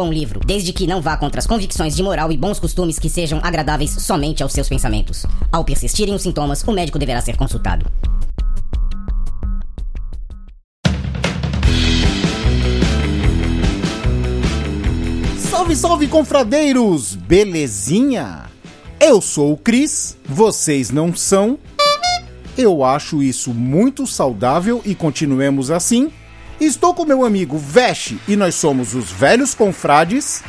bom livro, desde que não vá contra as convicções de moral e bons costumes que sejam agradáveis somente aos seus pensamentos. Ao persistirem os sintomas, o médico deverá ser consultado. Salve, salve, confradeiros! Belezinha? Eu sou o Cris, vocês não são. Eu acho isso muito saudável e continuemos assim. Estou com meu amigo Veste e nós somos os velhos confrades.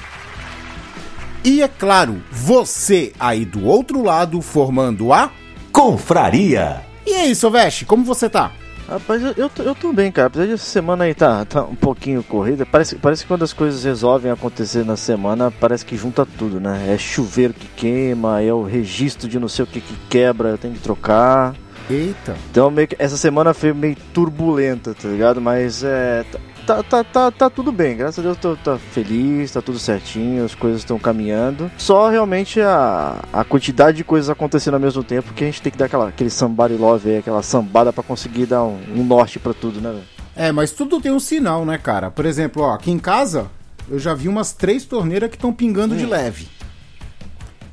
E é claro, você aí do outro lado formando a. Confraria. E aí, seu Veste, como você tá? Rapaz, eu, eu, tô, eu tô bem, cara. Apesar de essa semana aí tá, tá um pouquinho corrida. Parece, parece que quando as coisas resolvem acontecer na semana, parece que junta tudo, né? É chuveiro que queima, é o registro de não sei o que que quebra, tem que trocar. Eita. Então meio que essa semana foi meio turbulenta, tá ligado? Mas é. Tá, tá, tá, tá tudo bem, graças a Deus tô, tô feliz, tá tudo certinho, as coisas estão caminhando. Só realmente a, a quantidade de coisas acontecendo ao mesmo tempo que a gente tem que dar aquela, aquele somebody love aí, aquela sambada pra conseguir dar um, um norte pra tudo, né? É, mas tudo tem um sinal, né, cara? Por exemplo, ó, aqui em casa eu já vi umas três torneiras que estão pingando de leve.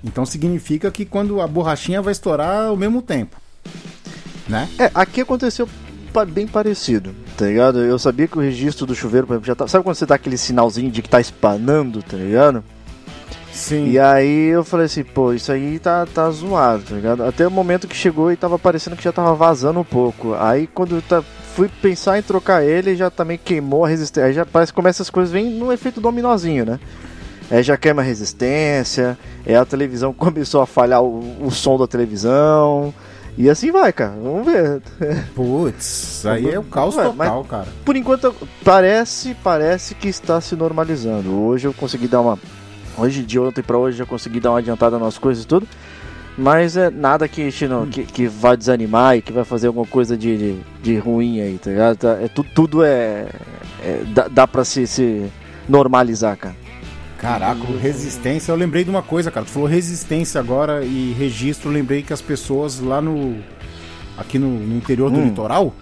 Então significa que quando a borrachinha vai estourar ao mesmo tempo. Né? É, aqui aconteceu bem parecido, tá ligado? Eu sabia que o registro do chuveiro, por exemplo, já tá. Sabe quando você dá aquele sinalzinho de que tá espanando, tá ligado? Sim. E aí eu falei assim, pô, isso aí tá, tá zoado, tá ligado? Até o momento que chegou e tava parecendo que já tava vazando um pouco. Aí quando eu tá, fui pensar em trocar ele, já também queimou a resistência. Aí já parece que começa as coisas, vem no efeito dominozinho, né? Aí já queima a resistência, aí a televisão começou a falhar o, o som da televisão. E assim vai, cara. Vamos ver. Putz, aí é o caos total, cara. Por enquanto, parece, parece que está se normalizando. Hoje eu consegui dar uma. Hoje, de ontem para hoje, já consegui dar uma adiantada nas coisas e tudo. Mas é nada que, gente não, que, que vai desanimar e que vai fazer alguma coisa de, de, de ruim aí, tá ligado? É, tu- tudo é. é- dá, dá pra se, se normalizar, cara. Caraca, resistência. Eu lembrei de uma coisa, cara. Tu falou resistência agora e registro. Eu lembrei que as pessoas lá no. Aqui no, no interior do Hum. litoral,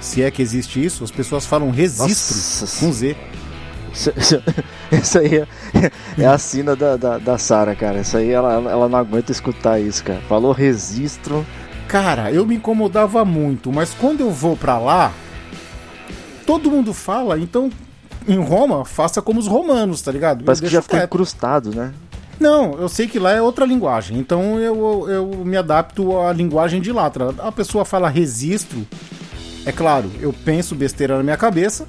se é que existe isso, as pessoas falam registro Nossa com Z. Isso, isso- isso aí é, é a sina da, da, da Sara, cara. Isso aí ela, ela ela não aguenta escutar isso, cara. Falou registro. Cara, eu me incomodava muito, mas quando eu vou pra lá, todo mundo fala, então em Roma, faça como os romanos, tá ligado? Parece que já ficou incrustado, né? Não, eu sei que lá é outra linguagem, então eu, eu me adapto à linguagem de lá. tá? A pessoa fala registro, é claro, eu penso besteira na minha cabeça,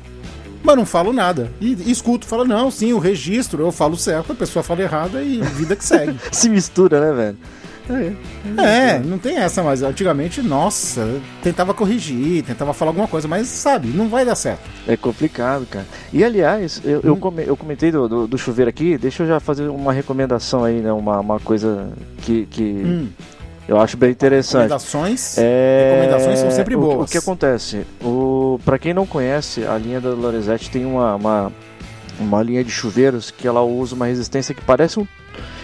mas não falo nada. E, e escuto, falo, não, sim, o registro, eu falo certo, a pessoa fala errada e vida que segue. Se mistura, né, velho? É, não tem essa, mas antigamente, nossa, tentava corrigir, tentava falar alguma coisa, mas sabe, não vai dar certo. É complicado, cara. E aliás, eu, Hum. eu, come- eu comentei do, do, do chuveiro aqui, deixa eu já fazer uma recomendação aí, né? Uma, uma coisa que, que Hum, eu acho bem interessante. recomendações. É... Recomendações são sempre o- boas. O, que acontece? O, pra quem não conhece, a linha da Lorenzetti tem uma, uma, uma linha de chuveiros que ela usa uma resistência que parece um.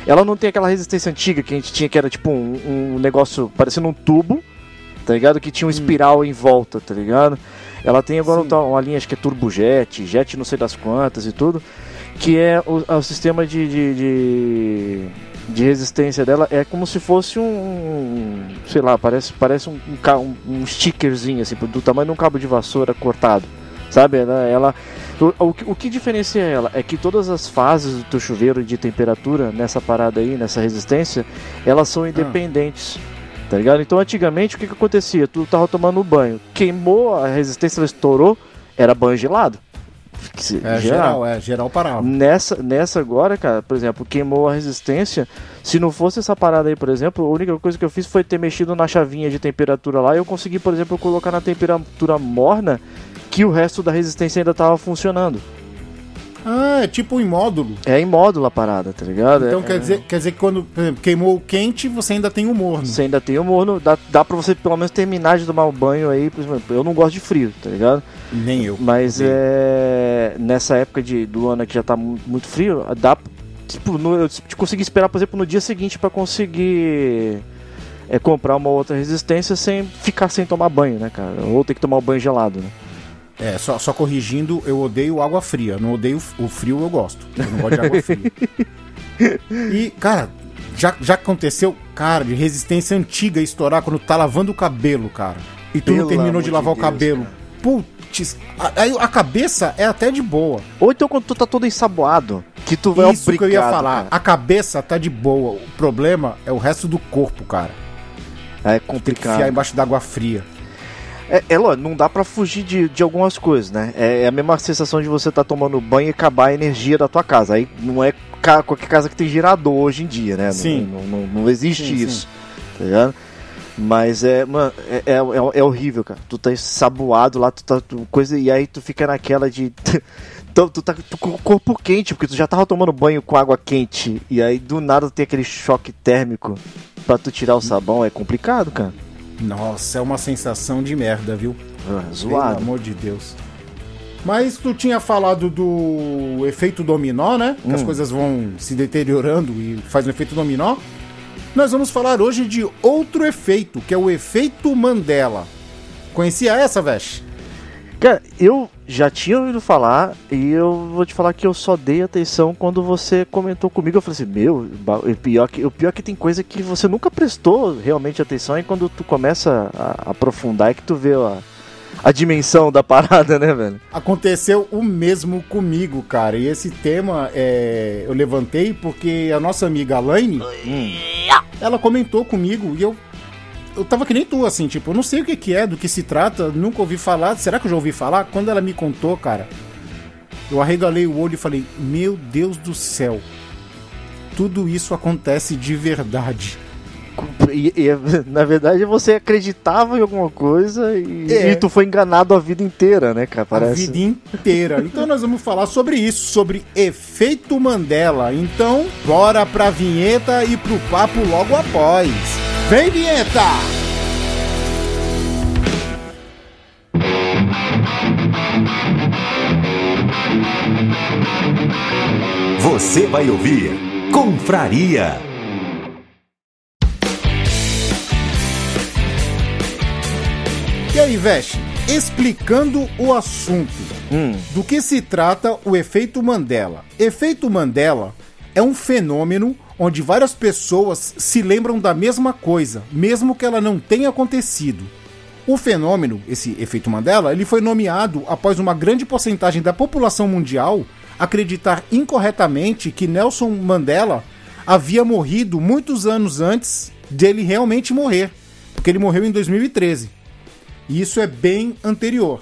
Ela não tem aquela resistência antiga que a gente tinha, que era tipo um, um negócio parecendo um tubo, tá ligado? Que tinha um espiral em volta, tá ligado? Ela tem agora Sim. uma, linha, acho que é turbojet, jet não sei das quantas e tudo, que é o, o sistema de, de, de, de resistência dela é como se fosse um, sei lá, parece, parece um, um, um stickerzinho, assim, do tamanho de um cabo de vassoura cortado, sabe? Ela, ela o, que- diferencia ela é que todas as fases do chuveiro de temperatura nessa parada aí, nessa resistência, elas são independentes. Tá ligado? Então antigamente o que, que acontecia? Tu tava tomando banho, queimou a resistência, ela estourou, era banho gelado. Se- É, geral, é, geral parava. Nessa, nessa agora, cara, por exemplo, queimou a resistência. Se não fosse essa parada aí, por exemplo, a única coisa que eu fiz foi ter mexido na chavinha de temperatura lá e eu consegui, por exemplo, colocar na temperatura morna que o resto da resistência ainda tava funcionando. Ah, é tipo em módulo. É em módulo a parada, tá ligado? Então É- quer, dizer, quer dizer que quando por exemplo, queimou o quente, você ainda tem o morno. Você ainda tem o morno, dá, dá pra você pelo menos terminar de tomar o banho aí. Eu não gosto de frio, tá ligado? Nem eu. Mas Odeio. é. Nessa época de, do ano que já tá mu- muito frio, dá. Tipo, no, eu consegui esperar, por exemplo, no dia seguinte pra conseguir é, comprar uma outra resistência sem ficar sem tomar banho, né, cara? Ou ter que tomar o banho gelado, né? É, só, só corrigindo, eu odeio água fria. Não odeio o frio, eu gosto. Eu não gosto de água fria. E, cara, já, já aconteceu, cara, de resistência antiga estourar quando tá lavando o cabelo, cara. E tu não Pelo terminou amor de de lavar o Deus, cabelo. Putz, aí a cabeça é até de boa. Ou então quando tu tá todo ensaboado, que tu vai Isso que eu ia obrigado, falar. cara. A cabeça tá de boa. O problema é o resto do corpo, cara. É Tem que complicado. enfiar embaixo d'água fria. É, é lógico, não dá pra fugir de, de algumas coisas, né? É, é a mesma sensação de você estar tomando banho e acabar a energia da tua casa. Aí não é ca- qualquer casa que tem gerador hoje em dia, né? Não- Sim. Não, não, não existe Sim, isso, tá ligado? Mas é, mano, é, é, é- é horrível, cara. Tu tá saboado lá, tu tá tu- coisa e aí tu fica naquela de tu, tu tá tu com o corpo quente, porque tu já tava tomando banho com água quente e aí do nada tem aquele choque térmico pra tu tirar o sabão, é complicado, cara. Nossa, é uma sensação de merda, viu? Pelo zoado. amor de Deus. Mas tu tinha falado do efeito dominó, né? Que as Hum. coisas vão se deteriorando e faz um efeito dominó. Nós vamos falar hoje de outro efeito, que é o efeito Mandela. Conhecia essa, Vesh? Cara, eu já tinha ouvido falar e eu vou te falar que eu só dei atenção quando você comentou comigo. Eu falei assim, meu, o pior que, o pior que tem coisa que você nunca prestou realmente atenção e quando tu começa a aprofundar é que tu vê a, a dimensão da parada, né, velho? Aconteceu o mesmo comigo, cara. E esse tema é, eu levantei porque a nossa amiga Alaine, ela comentou comigo e eu eu tava que nem tu, assim, tipo, eu não sei o que, que é, do que se trata, nunca ouvi falar. Será que eu já ouvi falar? Quando ela me contou, cara, eu arregalei o olho e falei: Meu Deus do céu, tudo isso acontece de verdade. E, e, na verdade você acreditava em alguma coisa e, É. e tu foi enganado a vida inteira, né, cara? A Parece. vida inteira. Então nós vamos falar sobre isso, sobre efeito Mandela. Então, bora pra vinheta e pro papo logo após. Vem, vinheta! Você vai ouvir Confraria. E aí, Vesh, explicando o assunto. Hum, Do que se trata o efeito Mandela? Efeito Mandela é um fenômeno onde várias pessoas se lembram da mesma coisa, mesmo que ela não tenha acontecido. O fenômeno, esse efeito Mandela, ele foi nomeado após uma grande porcentagem da população mundial acreditar incorretamente que Nelson Mandela havia morrido muitos anos antes dele realmente morrer, porque ele morreu em 2013. E isso é bem anterior.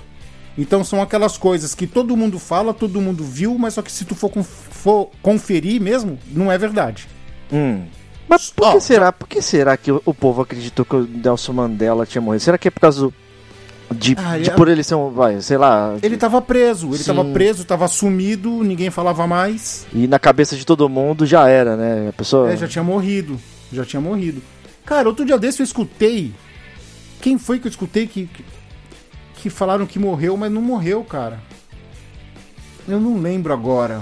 Então são aquelas coisas que todo mundo fala, todo mundo viu, mas só que se tu for, conf- for conferir mesmo, não é verdade. Hum. Mas por que será? Por que será que o, o povo acreditou que o Nelson Mandela tinha morrido? Será que é por causa do- de, Ah, de é- por ele ser um, vai, sei lá, Ele tava preso, ele Sim. tava preso, tava sumido, ninguém falava mais. e na cabeça de todo mundo já era, né? A pessoa É, já tinha morrido, já tinha morrido. Cara, outro dia desse eu escutei. Quem foi que eu escutei que, que, que falaram que morreu, mas não morreu, cara? Eu não lembro agora.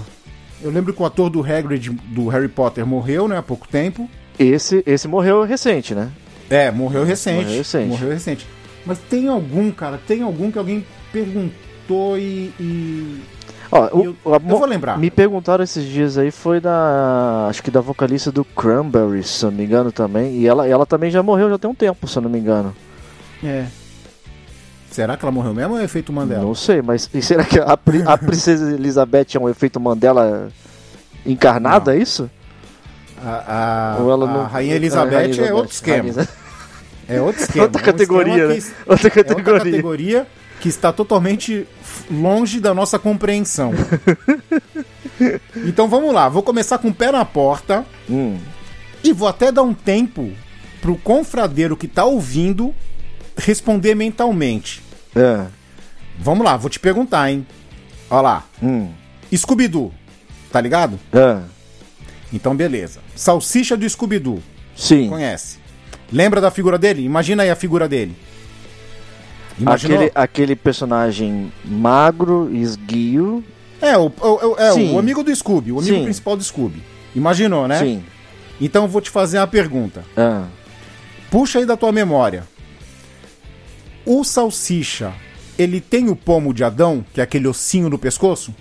Eu lembro que o ator do Hagrid do Harry Potter morreu, né, há pouco tempo. esse esse morreu recente, né? É, morreu recente. Morreu recente. Morreu recente. Mas tem algum, cara, tem algum que alguém perguntou e. e- Ó, o- eu, o- a- eu vou lembrar. me perguntaram esses dias aí foi da acho que da vocalista do Cranberries, se eu não me engano também, e ela ela também já morreu já tem um tempo, se eu não me engano. É. Será que ela morreu mesmo ou é efeito Mandela? Não sei, mas e será que a, a princesa Elizabeth é um efeito Mandela encarnado, é isso? A, a- ela a não- Rainha a Elizabeth Rainha é Elizabeth, outro esquema. Rainha- É outro esquema. Outra É um categoria, esquema né? que- Outra É outra categoria. categoria. que está totalmente longe da nossa compreensão. então vamos lá, vou começar com o pé na porta Hum. e vou até dar um tempo pro confradeiro que tá ouvindo responder mentalmente. É. Vamos lá, vou te perguntar, hein? Olha lá. Hum. Scooby-Doo, tá ligado? É. Então beleza. Salsicha do Scooby-Doo, Sim. conhece? Lembra da figura dele? Imagina aí a figura dele. Imaginou? Aquele, aquele personagem magro, esguio. É, o, o- o- é Sim. o amigo do Scooby, o amigo Sim. principal do Scooby. Imaginou, né? Sim. Então eu vou te fazer uma pergunta. Ah. Puxa aí da tua memória. O Salsicha, ele tem o pomo de Adão, que é aquele ossinho no pescoço?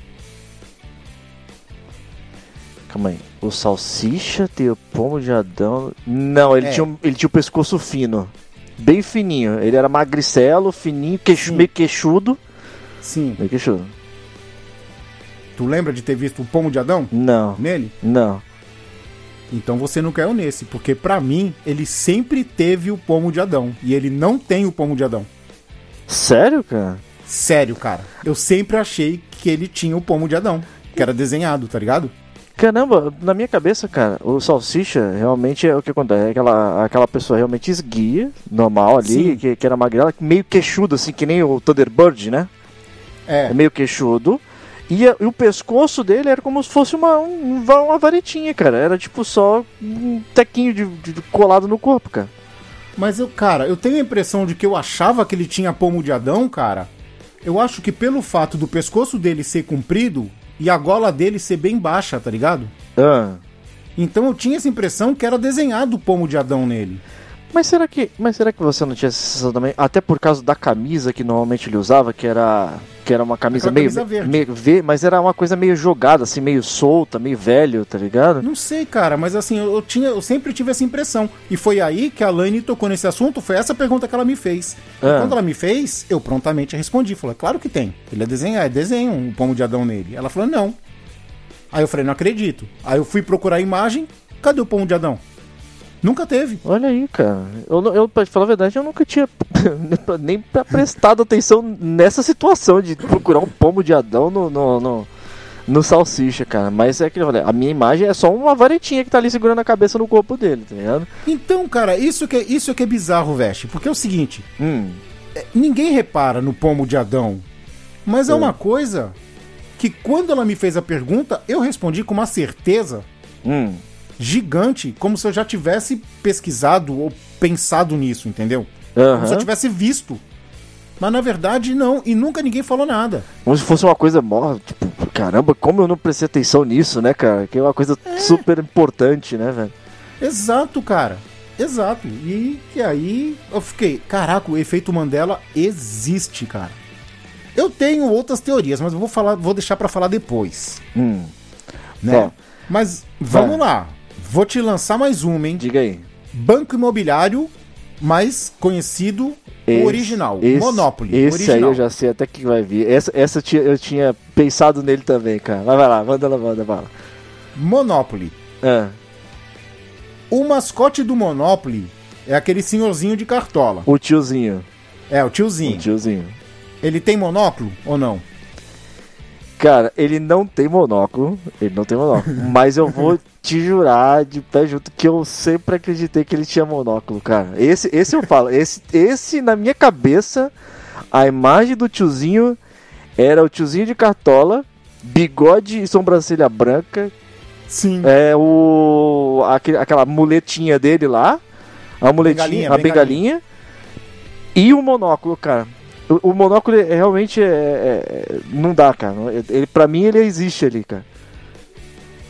Calma aí. O Salsicha tem o pomo de Adão. Não, ele, É. tinha, um- ele tinha o pescoço fino. Bem fininho. Ele era magricelo, fininho, queixo, meio queixudo. Sim. Meio queixudo. Tu lembra de ter visto o pomo de Adão Não. nele? Não. Então você não caiu nesse, porque pra mim ele sempre teve o pomo de Adão e ele não tem o pomo de Adão. Sério, cara? Sério, cara. Eu sempre achei que ele tinha o pomo de Adão, que era desenhado, tá ligado? Caramba, na minha cabeça, cara, o Salsicha realmente é o que acontece. É aquela, aquela pessoa realmente esguia, normal ali, que, que era magrela, meio queixudo, assim, que nem o Thunderbird, né? É. É meio queixudo. E, a- e o pescoço dele era como se fosse uma, um- uma varetinha, cara. Era tipo só um tequinho de, de- de colado no corpo, cara. Mas eu, cara, eu tenho a impressão de que eu achava que ele tinha pomo de Adão, cara. Eu acho que pelo fato do pescoço dele ser comprido e a gola dele ser bem baixa, tá ligado? Ah. Então eu tinha essa impressão que era desenhado o pomo de Adão nele. Mas será que, mas será que você não tinha essa sensação também? Até por causa da camisa que normalmente ele usava, que era que era uma camisa meio, camisa verde. meio mas era uma coisa meio jogada, assim, meio solta, meio velho, tá ligado? Não sei, cara, mas assim, eu, tinha, eu sempre tive essa impressão. E foi aí que a Lane tocou nesse assunto, foi essa pergunta que ela me fez. E Ah. quando ela me fez, eu prontamente respondi. Falei, claro que tem. Ele é desenhar, é desenho um pomo de Adão nele. Ela falou, não. Aí eu falei, não acredito. Aí eu fui procurar a imagem, cadê o pomo de Adão? Nunca teve. Olha aí, cara. Eu, eu pra falar a verdade, eu nunca tinha nem prestado atenção nessa situação de procurar um pomo de Adão no, no, no, no salsicha, cara. Mas é que eu falei, a minha imagem é só uma varetinha que tá ali segurando a cabeça no corpo dele, tá ligado? Então, cara, isso que é, isso que é bizarro, Veste. Porque é o seguinte, Hum. é, ninguém repara no pomo de Adão. Mas é É. uma coisa que quando ela me fez a pergunta, eu respondi com uma certeza Hum. Gigante, como se eu já tivesse pesquisado ou pensado nisso, entendeu? Como se eu tivesse visto. Mas na verdade não, e nunca ninguém falou nada. Como se fosse uma coisa mó, tipo, caramba, como eu não prestei atenção nisso, né, cara? Que é uma coisa super importante, né, velho? Exato, cara. Exato. E que aí eu fiquei, caraca, o efeito Mandela existe, cara. Eu tenho outras teorias, mas eu vou falar, vou deixar pra falar depois, Hum. né? Ó. Mas vamos lá. Vou te lançar mais uma, hein? Diga aí. Banco Imobiliário, mais conhecido, o original, esse, Monopoly, Esse original. aí eu já sei até que vai vir. Essa, essa eu, tinha, pensado nele também, cara. Vai, vai lá, manda lá, manda bala. Monopoly. Ah, O mascote do Monopoly é aquele senhorzinho de cartola. o tiozinho. É, o O tiozinho. tiozinho. Ele tem monóculo ou não? Cara, ele não tem monóculo. Ele não tem monóculo. mas eu vou te jurar de pé junto que eu sempre acreditei que ele tinha monóculo, cara. Esse, esse eu falo. Esse, esse, na minha cabeça, a imagem do tiozinho era o tiozinho de cartola, bigode e sobrancelha branca, Sim. É o. aquele- aquela muletinha dele lá. A muletinha, Bengalinha, a bengalinha. E o monóculo, cara. O, o monóculo é, realmente é, é- não dá, cara. Ele, pra mim ele existe ali, cara.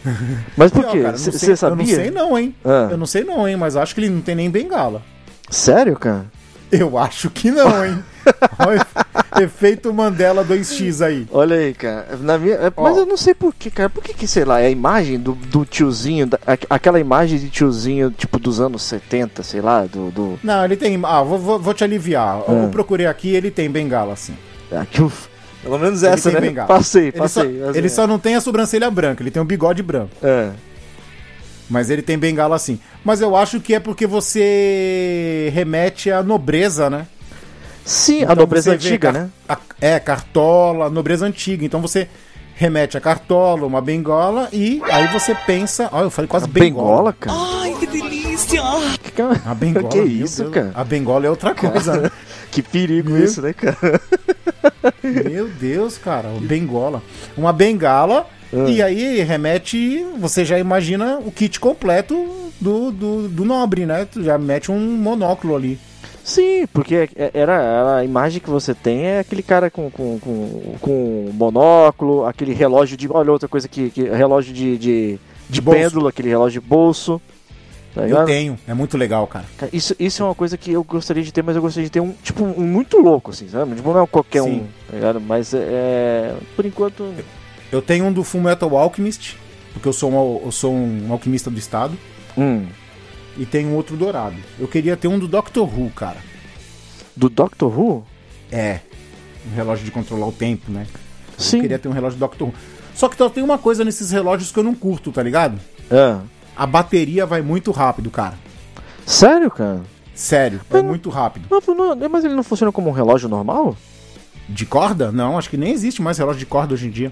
Mas por Não, quê? Você sabia? Eu não sei não, hein? Ah. Eu não sei não, hein? Mas acho que ele não tem nem bengala. Sério, cara? Eu acho que não, hein? Efeito Mandela 2x aí. Olha aí, cara. Na minha, é- mas Ó. eu não sei por que, cara. Por que, que sei lá, é a imagem do, do tiozinho, da- aqu- aquela imagem de tiozinho, tipo, dos anos 70, sei lá, do. do Não, ele tem. Ah, vou, vou, vou te aliviar. Eu Ah. procurei aqui ele tem bengala, sim. aqui, uf, pelo menos Ele essa, tem né? bengala. Passei, Ele, só, passei. passei. ele só não tem a sobrancelha branca, ele tem um bigode branco. É. Mas ele tem bengala sim. Mas eu acho que é porque você remete à nobreza, né? Sim, a Então nobreza você vê antiga, car- né? a- é, cartola, nobreza antiga. Então você remete a cartola, uma bengola e aí você pensa. Olha, eu falei quase Bengola, bengola. cara. Ai, que delícia! Que, A bengola. que isso, Deus. cara? A bengola é outra coisa, né? Que perigo Meu- isso, né, cara? Meu Deus, cara, o bengola. Uma bengala Ah. e aí remete, você já imagina o kit completo do, do, do nobre, né? Tu já mete um monóculo ali. Sim, porque é- era, a imagem que você tem é aquele cara com, com, com, com monóculo, aquele relógio de. Olha outra coisa que. que relógio de, de, de bolso. pêndulo, aquele relógio de bolso. Tá Eu tenho, é muito legal, cara. Cara, Isso, isso é uma coisa que eu gostaria de ter, mas eu gostaria de ter um, tipo, um muito louco, assim, sabe? Tipo, não é qualquer Sim. um, tá ligado? Mas é. Por enquanto. Eu tenho um do Full Metal Alchemist, porque eu sou um, eu sou um alquimista do estado. Hum. E tem um outro dourado. Eu queria ter um do Doctor Who, cara. Do Doctor Who? É. Um relógio de controlar o tempo, né? Eu Sim. queria ter um relógio do Doctor Who. Só que tem uma coisa nesses relógios que eu não curto, tá ligado? Ah. A bateria vai muito rápido, cara. Sério, cara? Sério, vai muito rápido. Não, não- mas ele não funciona como um relógio normal? De corda? Não, acho que nem existe mais relógio de corda hoje em dia.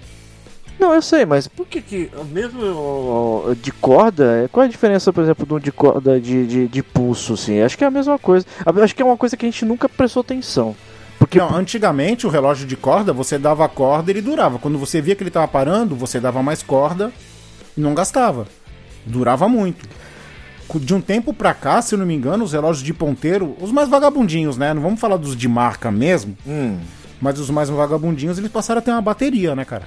Não, eu sei, mas por que que mesmo de corda, é- qual é a diferença, por exemplo, do de corda de, de, de pulso, assim? Acho que é a mesma coisa. Acho que é uma coisa que a gente nunca prestou atenção. Porque Não, antigamente o relógio de corda, você dava a corda e ele durava. Quando você via que ele tava parando, você dava mais corda e não gastava. Durava muito. De um tempo pra cá, se eu não me engano, os relógios de ponteiro, os mais vagabundinhos, né? Não vamos falar dos de marca mesmo, Hum. mas os mais vagabundinhos, eles passaram a ter uma bateria, né, cara?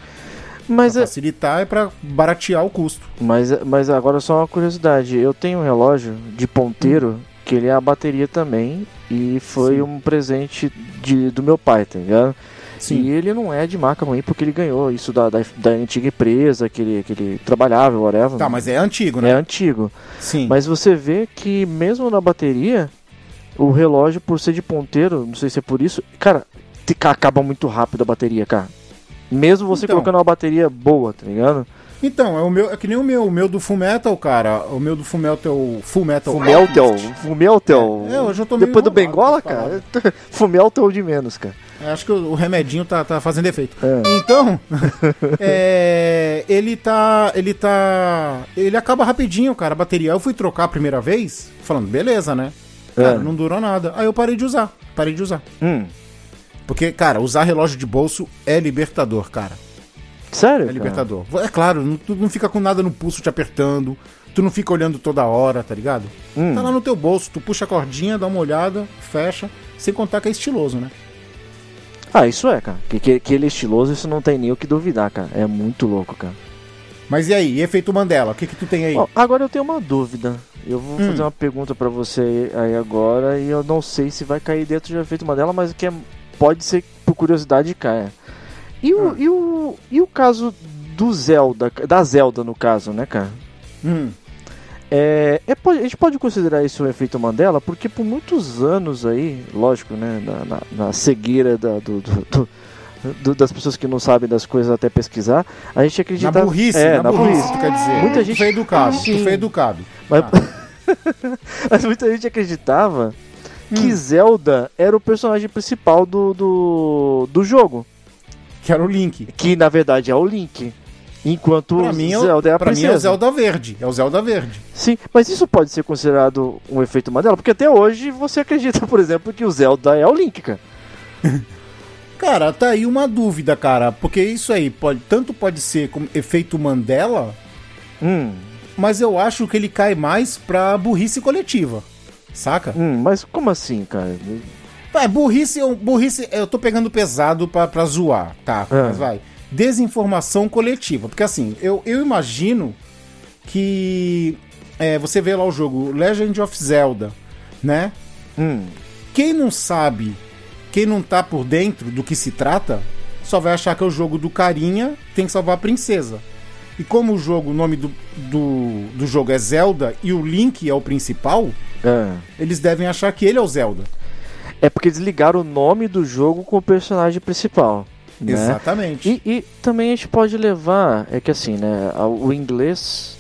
Mas, Pra é, facilitar e pra baratear o custo. mas, mas agora só uma curiosidade. Eu tenho um relógio de ponteiro que ele é a bateria também. E foi Sim. um presente de, do meu pai, tá ligado? Sim. E ele não é de marca ruim porque ele ganhou isso da, da, da antiga empresa que ele, que ele trabalhava, whatever. Tá, mas é antigo, É né? antigo. Sim. Mas você vê que mesmo na bateria, o relógio, por ser de ponteiro, não sei se é por isso, cara, acaba muito rápido a bateria, cara. Mesmo você Então. colocando uma bateria boa, tá ligado? Então, é o meu, é que nem o meu, o meu do Full Metal, cara. O meu do Full Metal, Full Metal. Fumeltel, Alchemist. Fumeltel. É, hoje eu tô meio Depois do Bengola, com as cara, Fumeltel de menos, cara. É, Acho que o, o remedinho tá, tá fazendo efeito. É. Então, é, ele tá. Ele tá. Ele acaba rapidinho, cara, a bateria. Eu fui trocar a primeira vez, falando, beleza, né? Cara, É. não durou nada. Aí eu parei de usar. Parei de usar. Hum, Porque, cara, usar relógio de bolso é libertador, cara. sério? É cara? libertador. É claro, não, tu não fica com nada no pulso te apertando. Tu não fica olhando toda hora, tá ligado? Hum. Tá lá no teu bolso, tu puxa a cordinha, dá uma olhada, fecha. Sem contar que é estiloso, né? Ah, isso é, cara. Que, que, que ele é estiloso, isso não tem nem o que duvidar, cara. É muito louco, cara. Mas e aí, e efeito Mandela? O que que tu tem aí? Ó, agora eu tenho uma dúvida. Eu vou Hum. fazer uma pergunta pra você aí agora e eu não sei se vai cair dentro de efeito Mandela, mas que é, pode ser por curiosidade caia. E o, Ah. e o, e o caso do Zelda, da Zelda no caso, né, cara? Hum. É, é, a gente pode considerar isso um efeito Mandela, porque por muitos anos aí, lógico, né, na, na- na cegueira da- do- do- do- das pessoas que não sabem das coisas até pesquisar, a gente Na acredita... burrice, é, na, burrice, tu quer dizer. Muita Tu gente- foi educado, Sim. tu foi educado. Mas, Ah. mas muita gente acreditava Hum. que Zelda era o personagem principal do, do, do jogo. Que era o Link. Que na verdade é o Link. Enquanto Pra mim, é o- Zelda é a pra mim princesa. é o Zelda Verde. É o Zelda Verde. Sim, mas isso pode ser considerado um efeito Mandela? Porque até hoje você acredita, por exemplo, que o Zelda é o Link, cara. Cara, tá aí uma dúvida, cara. Porque isso aí pode, tanto pode ser como efeito Mandela, Hum, mas eu acho que ele cai mais pra burrice coletiva. Saca? hum, mas como assim, cara? Vai, burrice, eu- burrice, eu tô pegando pesado pra, pra zoar, tá? É. Mas vai. Desinformação coletiva. Porque assim, eu, eu imagino que é, você vê lá o jogo Legend of Zelda, né? Hum, Quem não sabe, quem não tá por dentro do que se trata, só vai achar que é o jogo do carinha tem que salvar a princesa. E como o jogo, o nome do, do, do jogo é Zelda e o Link é o principal, é. eles devem achar que ele é o Zelda. É porque eles ligaram o nome do jogo com o personagem principal. Né? Exatamente. E, e também a gente pode levar, é que assim, né, o inglês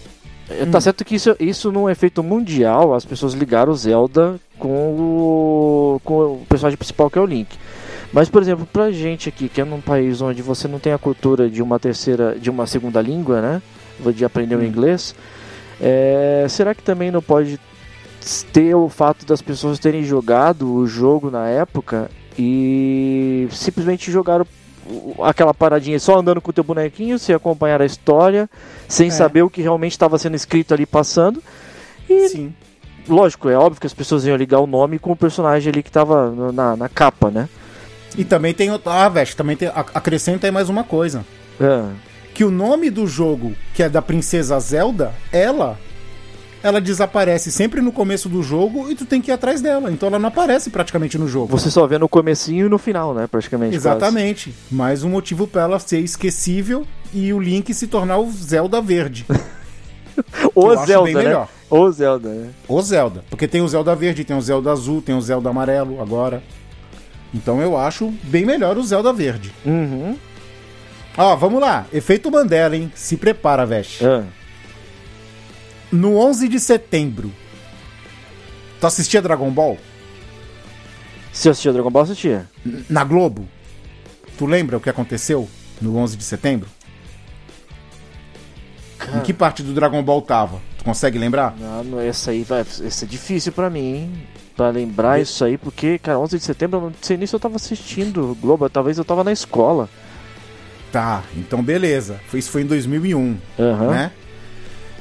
É, Tá certo que isso, isso num efeito mundial, as pessoas ligaram o Zelda com o, com o personagem principal que é o Link. Mas, por exemplo, pra gente aqui, que é num país onde você não tem a cultura de uma terceira, de uma segunda língua, né? De aprender o inglês, é, será que também não pode ter o fato das pessoas terem jogado o jogo na época e simplesmente jogaram aquela paradinha só andando com o teu bonequinho, sem acompanhar a história, sem É. saber o que realmente estava sendo escrito ali passando. E Sim. lógico, é óbvio que as pessoas iam ligar o nome com o personagem ali que estava na, na capa, né? E também tem outra. Ah, Veste, também tem. ac- Acrescenta aí mais uma coisa. É. Que o nome do jogo, que é da Princesa Zelda, ela. Ela desaparece sempre no começo do jogo e tu tem que ir atrás dela. Então ela não aparece praticamente no jogo. Você só vê no comecinho e no final, né? Praticamente. Exatamente. Mais um motivo pra ela ser esquecível e o Link se tornar o Zelda verde. quase. eu O Zelda, né? melhor. O Zelda, né? O Zelda. Porque tem o Zelda verde, tem o Zelda azul, tem o Zelda amarelo agora. Então eu acho bem melhor o Zelda verde. Uhum. Ó, vamos lá. Efeito Mandela, hein? Se prepara, Veste. É. No 11 de setembro. Tu assistia Dragon Ball? Se eu assistia Dragon Ball, eu assistia. Na Globo? Tu lembra o que aconteceu no 11 de setembro? Em que parte do Dragon Ball tava? Tu consegue lembrar? Ah, não, essa aí vai. Essa é difícil pra mim, hein? Pra lembrar isso aí, porque, cara, 11 de setembro, eu não sei nem se eu tava assistindo Globo, talvez eu tava na escola. Tá, então beleza. Foi- Isso foi em 2001. Aham. né?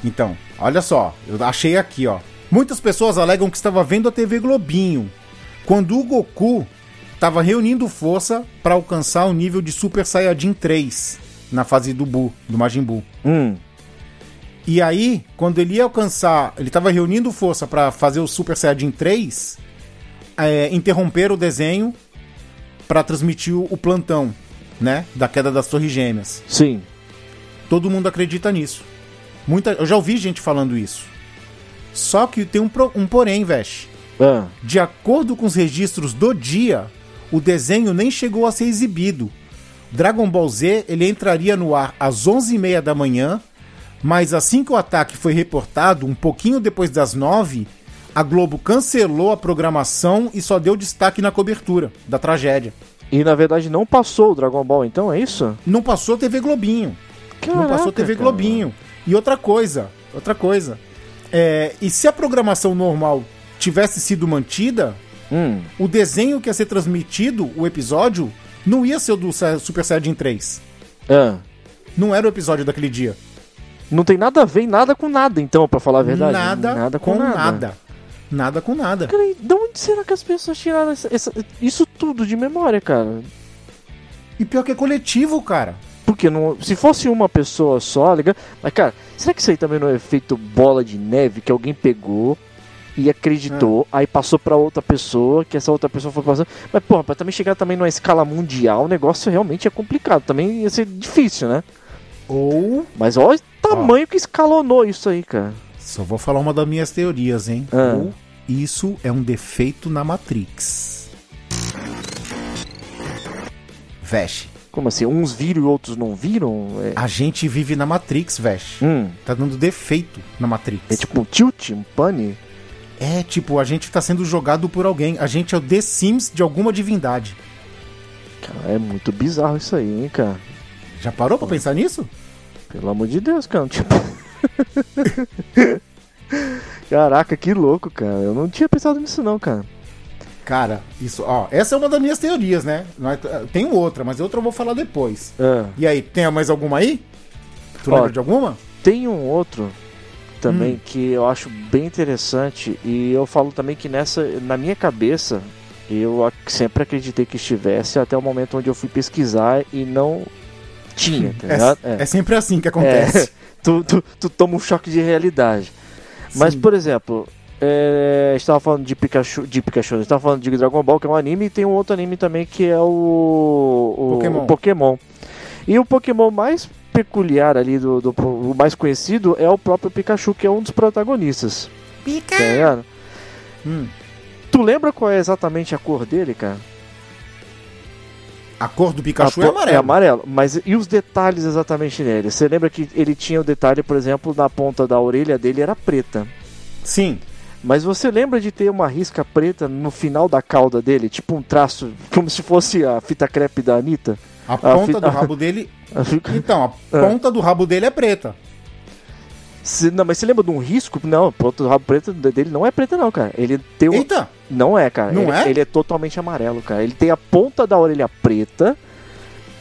Então, olha só, eu achei aqui, ó. Muitas pessoas alegam que estava vendo a TV Globinho quando o Goku estava reunindo força para alcançar o nível de Super Saiyajin 3 na fase do Bu, do Majin Buu. Hum. E aí, quando ele ia alcançar, ele estava reunindo força para fazer o Super Saiyajin 3, é, interromper o desenho para transmitir o plantão, né, da queda das Torres Gêmeas. Sim. Todo mundo acredita nisso. Muita, eu já ouvi gente falando isso. Só que tem um, pro- um porém, Vesh. Ah, De acordo com os registros do dia, o desenho nem chegou a ser exibido. Dragon Ball Z ele entraria no ar às 11h30 da manhã, mas assim que o ataque foi reportado, um pouquinho depois das 9 a Globo cancelou a programação e só deu destaque na cobertura da tragédia. e na verdade não passou o Dragon Ball, então é isso? Não passou TV Globinho. não passou TV cara. Globinho. E outra coisa, outra coisa. É, e se a programação normal tivesse sido mantida, Hum. o desenho que ia ser transmitido, o episódio, não ia ser o do Super Saiyajin 3. Ah. Não era o episódio daquele dia. Não tem nada a ver, nada com nada, então, pra falar a verdade. Nada, com, nada. nada. com nada. Cara, e de onde será que as pessoas tiraram essa- essa- isso tudo de memória, cara? E pior que é coletivo, cara. Porque não, se fosse uma pessoa só, legal. Mas, cara, será que isso aí também não é efeito bola de neve que alguém pegou e acreditou, aí passou pra outra pessoa, que essa outra pessoa foi passando. Mas, porra, pra também chegar também numa escala mundial, o negócio realmente é complicado. Também ia ser difícil, né? Ou. Mas olha o tamanho que escalonou isso aí, cara. Só vou falar uma das minhas teorias, hein? Ah. Ou isso é um defeito na Matrix. Vesh. Como assim? Uns viram e outros não viram? É, A gente vive na Matrix, Vesh. hum, Tá dando defeito na Matrix. é tipo um tilt, um pane? É, tipo, a gente tá sendo jogado por alguém. A gente é o The Sims de alguma divindade. Cara, é muito bizarro isso aí, hein, cara. Já parou pra pensar nisso? Pelo amor de Deus, cara. Tipo... Caraca, que louco, cara. Eu não tinha pensado nisso não, cara. Cara, isso, ó, essa é uma das minhas teorias, né? Nós- Tem outra, mas outra eu vou falar depois. Ah, E aí, tem mais alguma aí? Tu Ó, lembra de alguma? tem um outro também Hum. que eu acho bem interessante e eu falo também que nessa, na minha cabeça, eu sempre acreditei que estivesse até o momento onde eu fui pesquisar e não tinha, tá ligado? É, é sempre assim que acontece. tu, tu, tu toma um choque de realidade. Mas, Sim. por exemplo, é, a gente tava falando de Pikachu, de Pikachu, a gente tava falando de Dragon Ball, que é um anime, e tem um outro anime também que é o, o Pokémon. o Pokémon. E o Pokémon mais peculiar ali, do, do- o mais conhecido, é o próprio Pikachu, que é um dos protagonistas. Tá ligado? Hum. Tu lembra qual é exatamente a cor dele, cara? A cor do Pikachu A é amarelo. É amarelo. Mas e os detalhes exatamente nele? Você lembra que ele tinha o detalhe, por exemplo, na ponta da orelha dele era preta. Sim. Mas você lembra de ter uma risca preta no final da cauda dele? Tipo um traço, como se fosse a fita crepe da Anitta? A ponta fi- do rabo dele. A Então, a Ah. ponta do rabo dele é preta. Se- não, mas você lembra de um risco? Não, do rabo preto dele não é preta não, cara. Ele tem um... Eita! Não é, cara. Não ele, é? Ele é totalmente amarelo, cara. Ele tem a ponta da orelha preta,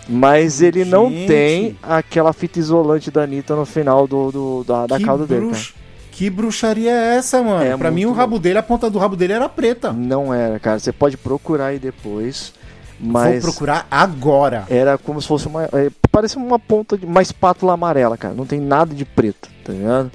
mas ele não Gente. tem aquela fita isolante da Anitta no final do, do- da, da cauda dele, cara. que bruxaria é essa, mano? É pra mim, o rabo dele, a ponta do rabo dele era preta. Não era, cara. Você pode procurar aí depois, mas Vou procurar agora. era como se fosse uma... É, parece uma ponta de uma espátula amarela, cara. Não tem nada de preto, tá ligado?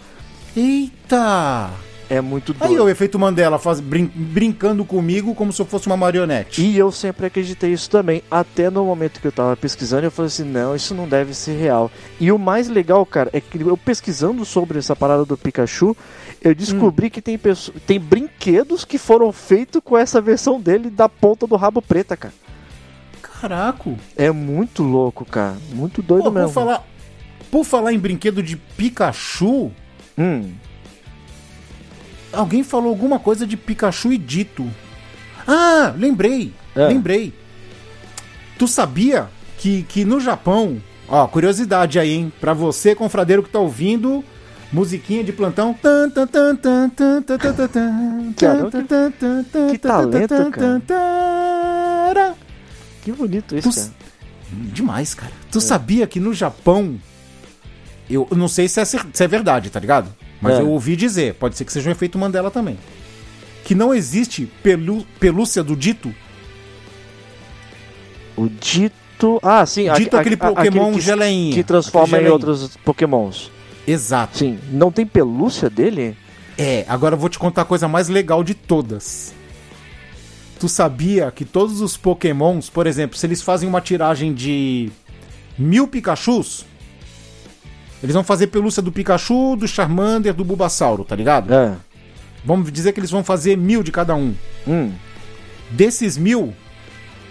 Eita! É muito Aí doido. o efeito Mandela faz, brin- brincando comigo como se eu fosse uma marionete. E eu sempre acreditei isso também. Até no momento que eu tava pesquisando, eu falei assim: não, isso não deve ser real. E o mais legal, cara, é que eu pesquisando sobre essa parada do Pikachu, eu descobri que tem, tem brinquedos que foram feitos com essa versão dele da ponta do rabo preta, cara. Caraca! É muito louco, cara. Muito doido Pô, mesmo. por, falar, por falar em brinquedo de Pikachu. Hum. Alguém falou alguma coisa de Pikachu e Dito. Ah, lembrei. É. Lembrei. Tu sabia que, que no Japão. Ó, curiosidade aí, hein? Pra você, confradeiro que tá ouvindo. Musiquinha de plantão. Que, talento, cara. Que bonito isso, tu... cara. Demais, cara. Tu é. sabia que no Japão eu não sei se é, se é verdade, tá ligado? Mas É. eu ouvi dizer, pode ser que seja um efeito Mandela também. Que não existe pelu- pelúcia do dito. O Dito. Ah, sim. Dito a- aquele a- Pokémon que, geleinha. que transforma aquele em geleinha. outros Pokémons. Exato. Sim. Não tem pelúcia dele? É, agora eu vou te contar a coisa mais legal de todas. Tu sabia que todos os Pokémons, por exemplo, se eles fazem uma tiragem de mil Pikachus, eles vão fazer pelúcia do Pikachu, do Charmander, do Bulbasauro, tá ligado? É. Vamos dizer que eles vão fazer mil de cada um. Hum. Desses mil,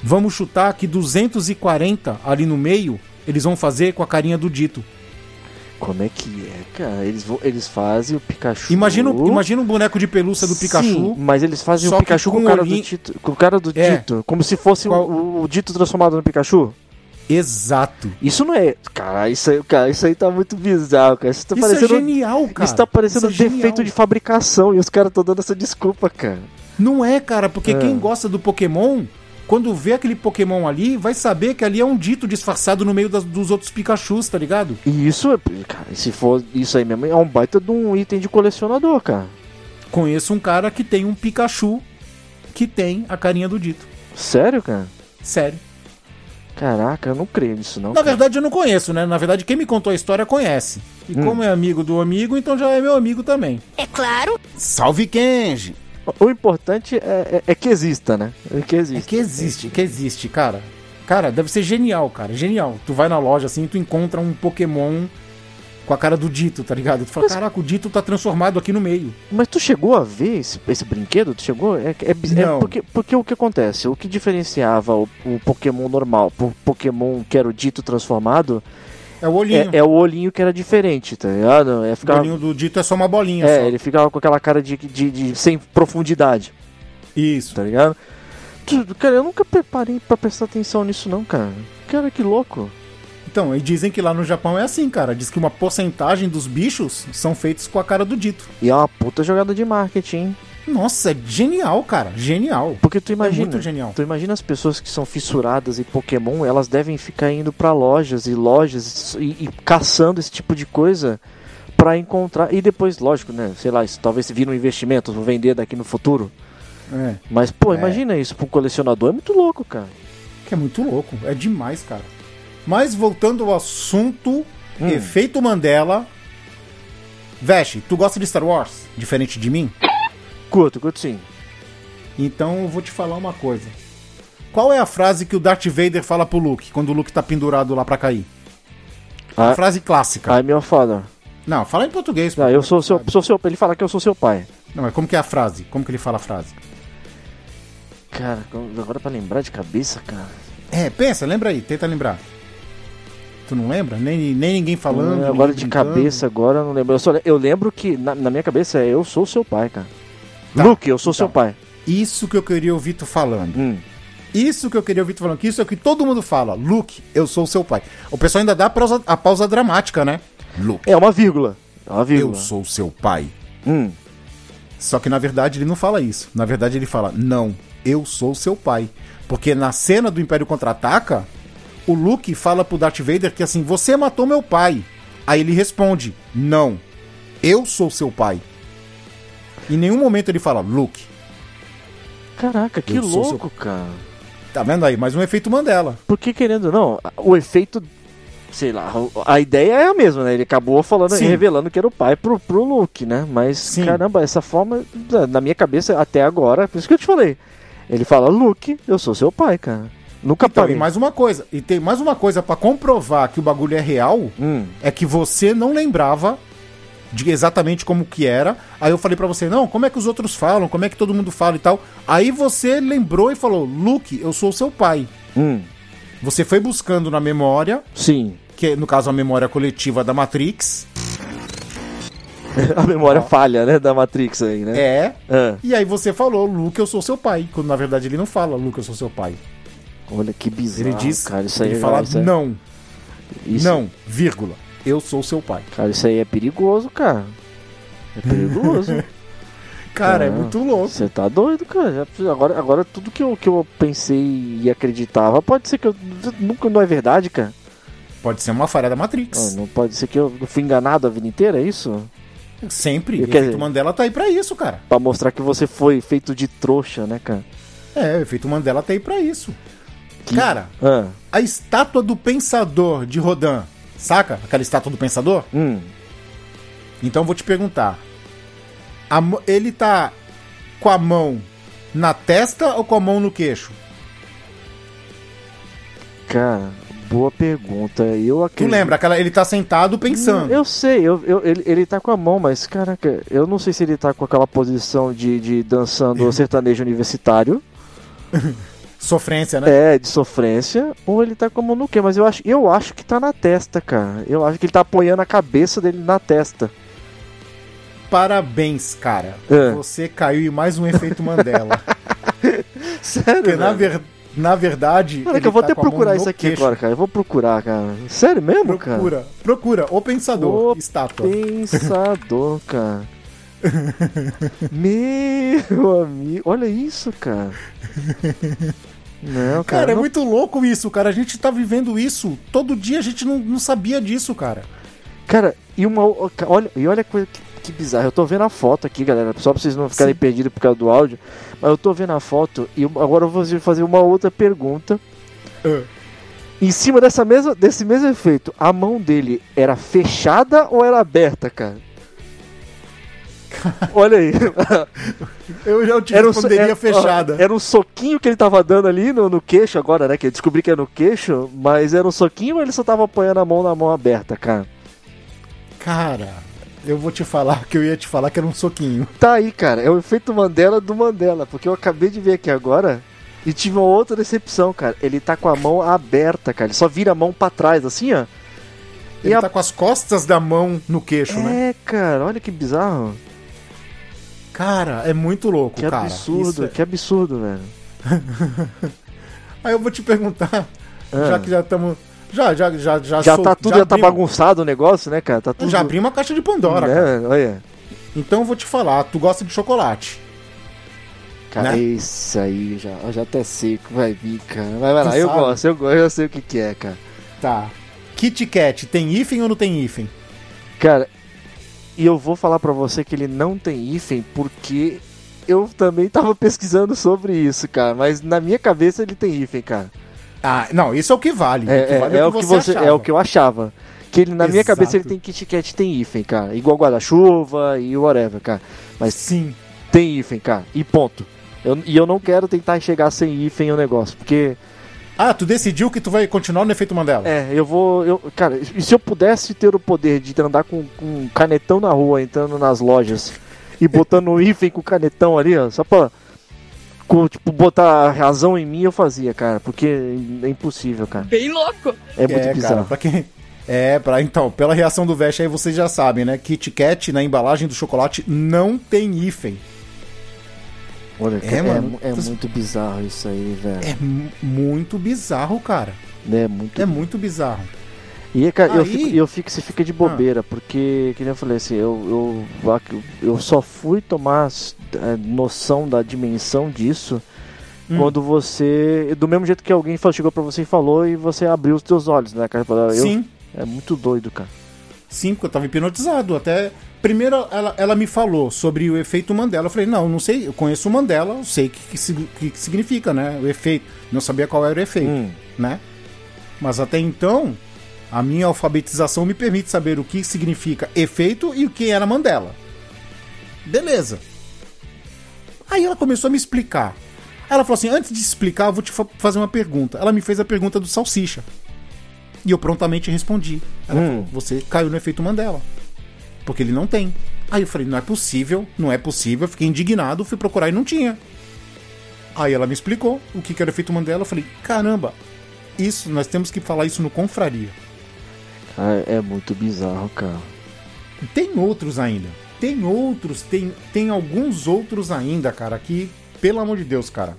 vamos chutar que 240 ali no meio, eles vão fazer com a carinha do Dito. Como é que é, cara? Eles, vão- eles fazem o Pikachu. Imagina, imagina um boneco de pelúcia do Pikachu. Sim, mas eles fazem o Pikachu com, com o cara olhinho- do Dito. Com o cara do É. Dito. Como se fosse Qual- o, o Dito transformado no Pikachu. Exato. Isso não é. Cara, isso aí, cara, isso aí tá muito bizarro, cara. Isso tá Isso parecendo. é genial, cara. Isso tá parecendo Isso é defeito genial. de fabricação e os caras estão dando essa desculpa, cara. Não é, cara, porque É. quem gosta do Pokémon, quando vê aquele Pokémon ali, vai saber que ali é um dito disfarçado no meio das- dos outros Pikachus, tá ligado? E isso é. Cara, se for isso aí mesmo, é um baita de um item de colecionador, cara. Conheço um cara que tem um Pikachu que tem a carinha do dito. Sério, cara? Sério. Caraca, eu não creio nisso, não. Na cara. verdade, eu não conheço, né? Na verdade, quem me contou a história conhece. E Hum. como é amigo do amigo, então já é meu amigo também. É claro. Salve Kenji! O importante é, é- é que exista, né? É que É existe. que existe, que existe, cara. Cara, deve ser genial, cara. Genial. Tu vai na loja assim e tu encontra um Pokémon com a cara do Dito, tá ligado? Tu fala, Mas- caraca, o Dito tá transformado aqui no meio. Mas tu chegou a ver esse, esse brinquedo? Tu chegou? É, é, é porque, porque o que acontece? O que diferenciava o, o Pokémon normal pro Pokémon que era o dito transformado É o olhinho. é, é o olhinho que era diferente, tá ligado? É, O ficava, olhinho do Dito é só uma bolinha é só. ele ficava com aquela cara de, de, de- sem profundidade, Isso. tá ligado? Cara, eu nunca preparei pra prestar atenção nisso não, cara. Cara, que louco. Então, e dizem que lá no Japão é assim, cara. Diz que uma porcentagem dos bichos são feitos com a cara do Dito. E é uma puta jogada de marketing? Nossa, é genial, cara. Genial. Porque tu imagina, É muito genial. tu imagina as pessoas que são fissuradas em Pokémon, elas devem ficar indo pra lojas e lojas e, e caçando esse tipo de coisa pra encontrar e depois, lógico, né, sei lá, isso talvez vira um investimento, vou vender daqui no futuro. É. Mas pô, É. imagina isso pra um colecionador, é muito louco, cara. Que é muito louco. É demais, cara. Mas voltando ao assunto, Hum. efeito Mandela. Veste, tu gosta de Star Wars? Diferente de mim? Curto, curto sim. Então eu vou te falar uma coisa. Qual é a frase que o Darth Vader fala pro Luke quando o Luke tá pendurado lá pra cair? A Ah, frase clássica. I'm your father. Não, fala em português. Ah, eu sou seu, sou seu, ele fala que eu sou seu pai. Não, mas como que é a frase? Como que ele fala a frase? Cara, agora pra lembrar de cabeça, cara. É, pensa, lembra aí, tenta lembrar. Tu não lembra? Nem, nem ninguém falando. Hum, agora ninguém de brincando. cabeça, agora eu não lembro. Eu, só, eu lembro que na, na minha cabeça é eu sou seu pai, cara. Tá, Luke, eu sou seu então. pai. Isso que eu queria ouvir tu falando. Hum. Isso que eu queria ouvir tu falando. Que isso é o que todo mundo fala. Luke, eu sou seu pai. O pessoal ainda dá a pausa, a pausa dramática, né? Luke, É uma vírgula. É uma eu vírgula. sou seu pai. Hum. Só que na verdade ele não fala isso. Na verdade ele fala, não, eu sou seu pai. Porque na cena do Império Contra-Ataca, o Luke fala pro Darth Vader que assim, você matou meu pai. Aí ele responde, não, eu sou seu pai. Em nenhum momento ele fala, Luke. Caraca, que louco, cara. Tá vendo aí? Mais um efeito Mandela. Porque querendo ou não, o efeito. Sei lá, a ideia é a mesma, né? Ele acabou falando Sim. revelando que era o pai pro, pro Luke, né? Mas, Sim. caramba, essa forma, na minha cabeça, até agora, por isso que eu te falei. Ele fala, Luke, eu sou seu pai, cara. Nunca Então, parei. e mais uma coisa, e tem mais uma coisa pra comprovar que o bagulho é real, Hum, é que você não lembrava de exatamente como que era. Aí eu falei pra você, não, como é que os outros falam, como é que todo mundo fala e tal. Aí você lembrou e falou, Luke, eu sou seu pai. hum, Você foi buscando na memória, sim. que no caso a memória coletiva da Matrix, A memória falha, né? Da Matrix aí, né? é. Ah, E aí você falou, Luke, eu sou seu pai. Quando na verdade ele não fala, Luke, eu sou seu pai. Olha que bizarro, Ele diz, cara. Isso aí ele é- fala, isso é- não, isso- não, vírgula, eu sou seu pai. Cara, isso aí é perigoso, cara. É perigoso. Cara, é Ah. muito louco. Você tá doido, cara. Agora, agora tudo que eu, que eu pensei e acreditava, pode ser que eu. Nunca não é verdade, cara. Pode ser uma falha da Não, Matrix. não pode ser que eu fui enganado a vida inteira, é isso? Sempre. Eu O efeito dizer- Mandela tá aí pra isso, cara. Pra mostrar que você foi feito de trouxa, né, cara? É, o efeito Mandela tá aí pra isso. Que- Cara, Ah, a estátua do pensador de Rodin, saca? Aquela estátua do pensador? hum. Então eu vou te perguntar. A ele tá com a mão na testa ou com a mão no queixo? Cara, boa pergunta. Eu Tu acredito. lembra? Aquela, ele tá sentado pensando. Eu sei, eu, eu- ele, ele tá com a mão, mas caraca, eu não sei se ele tá com aquela posição de, de dançando sertanejo universitário, Sofrência, né? é, de sofrência, ou ele tá com a mão no quê? Mas eu acho, eu acho que tá na testa, cara. Eu acho que ele tá apoiando a cabeça dele na testa. Parabéns, cara. É. Você caiu em mais um efeito Mandela. Sério, Porque na, ver- na verdade. Olha que eu vou tá até procurar isso aqui queixo. agora, cara. Eu vou procurar, cara. Sério mesmo, cara? Procura, procura. O pensador, O estátua. Pensador, cara. Meu amigo, olha isso, cara. Não, cara. Cara, é não- muito louco isso, cara. A gente tá vivendo isso. Todo dia a gente não, não sabia disso, cara. Cara, e uma. Olha, e olha a coisa que, que bizarra. Eu tô vendo a foto aqui, galera. Só pra vocês não ficarem Sim. perdidos por causa do áudio. Mas eu tô vendo a foto e agora eu vou fazer uma outra pergunta. Ah. Em cima dessa mesma, desse mesmo efeito, a mão dele era fechada ou era aberta, cara? Olha aí. Eu já te Era um, era- fechada. ó, Era um soquinho que ele tava dando ali no, no queixo agora, né? Que eu descobri que era no queixo, mas era um soquinho ou ele só tava apoiando a mão na mão aberta, cara? Cara, eu vou te falar que eu ia te falar que era um soquinho. Tá aí, cara. É o efeito Mandela do Mandela, porque eu acabei de ver aqui agora e tive uma outra decepção, cara. Ele tá com a mão aberta, cara. Ele só vira a mão pra trás, assim, ó. Ele a- tá com as costas da mão no queixo, né? É, cara, olha que bizarro. Cara, é muito louco, Que cara. absurdo, é- que absurdo, velho. Aí eu vou te perguntar, Ah. já que já estamos. Já, já, já, já, Já sou- tá tudo, já, tá abrimos- bagunçado o negócio, né, cara? Tá tudo. Já abri uma caixa de Pandora, cara. né? Olha. Então eu vou te falar, tu gosta de chocolate. Cara, Né? isso aí, já, eu já até sei que vai vir, cara. Vai, vai lá, Tu eu sabe? gosto, eu gosto, eu sei o que que é, cara. Tá. Kit Kat, tem hífen ou não tem hífen? Cara, e eu vou falar pra você que ele não tem hífen porque eu também tava pesquisando sobre isso, cara. Mas na minha cabeça ele tem hífen, cara. Ah, não, isso é o que vale. É, o que é- vale é o que você, é o que eu achava. Que ele, na minha Exato. cabeça ele tem Kit Kat tem hífen, cara. Igual guarda-chuva e whatever, cara. Mas Sim. tem hífen, cara. E ponto. Eu- e eu não quero tentar chegar sem hífen o negócio, porque Ah, tu decidiu que tu vai continuar no efeito Mandela? É, eu vou. Eu, cara, e se eu pudesse ter o poder de andar com, com um canetão na rua, entrando nas lojas e botando um hífen com canetão ali, ó, só pra tipo, botar razão em mim, eu fazia, cara. Porque é impossível, cara. Bem louco. É muito é, cara, bizarro. pra quem. É, pra, então, pela reação do Vest aí vocês já sabem, né? Kit Kat na embalagem do chocolate não tem hífen. Olha, É, cara, é, mano. mu- é muito bizarro isso aí, velho. É mu- muito bizarro, cara. É, muito É muito bizarro. E cara, eu Aí- fico, eu fico, você fica de bobeira, porque, que nem eu falei assim, eu, eu, eu só fui tomar eh, noção da dimensão disso Hum. quando você. Do mesmo jeito que alguém chegou pra você e falou, e você abriu os teus olhos, né, cara? Eu- Sim, É muito doido, cara. Sim, porque eu tava hipnotizado. Até. Primeiro ela, ela me falou sobre o efeito Mandela. Eu falei, não, não sei, eu conheço o Mandela, eu sei o que, que, que significa, né? O efeito. Não sabia qual era o efeito. Hum. né? Mas até então, a minha alfabetização me permite saber o que significa efeito e o que era Mandela. Beleza. Aí ela começou a me explicar. Ela falou assim: antes de explicar, eu vou te fa- fazer uma pergunta. Ela me fez a pergunta do salsicha. E eu prontamente respondi. Ela Hum. falou: você caiu no efeito Mandela. Porque ele não tem. Aí eu falei: não é possível, não é possível. Eu fiquei indignado, fui procurar e não tinha. Aí ela me explicou o que que era o efeito Mandela. Eu falei: caramba, isso, nós temos que falar isso no Confraria. Cara, é muito bizarro, cara. Tem outros ainda. Tem outros, tem, tem alguns outros ainda, cara, que, pelo amor de Deus, cara.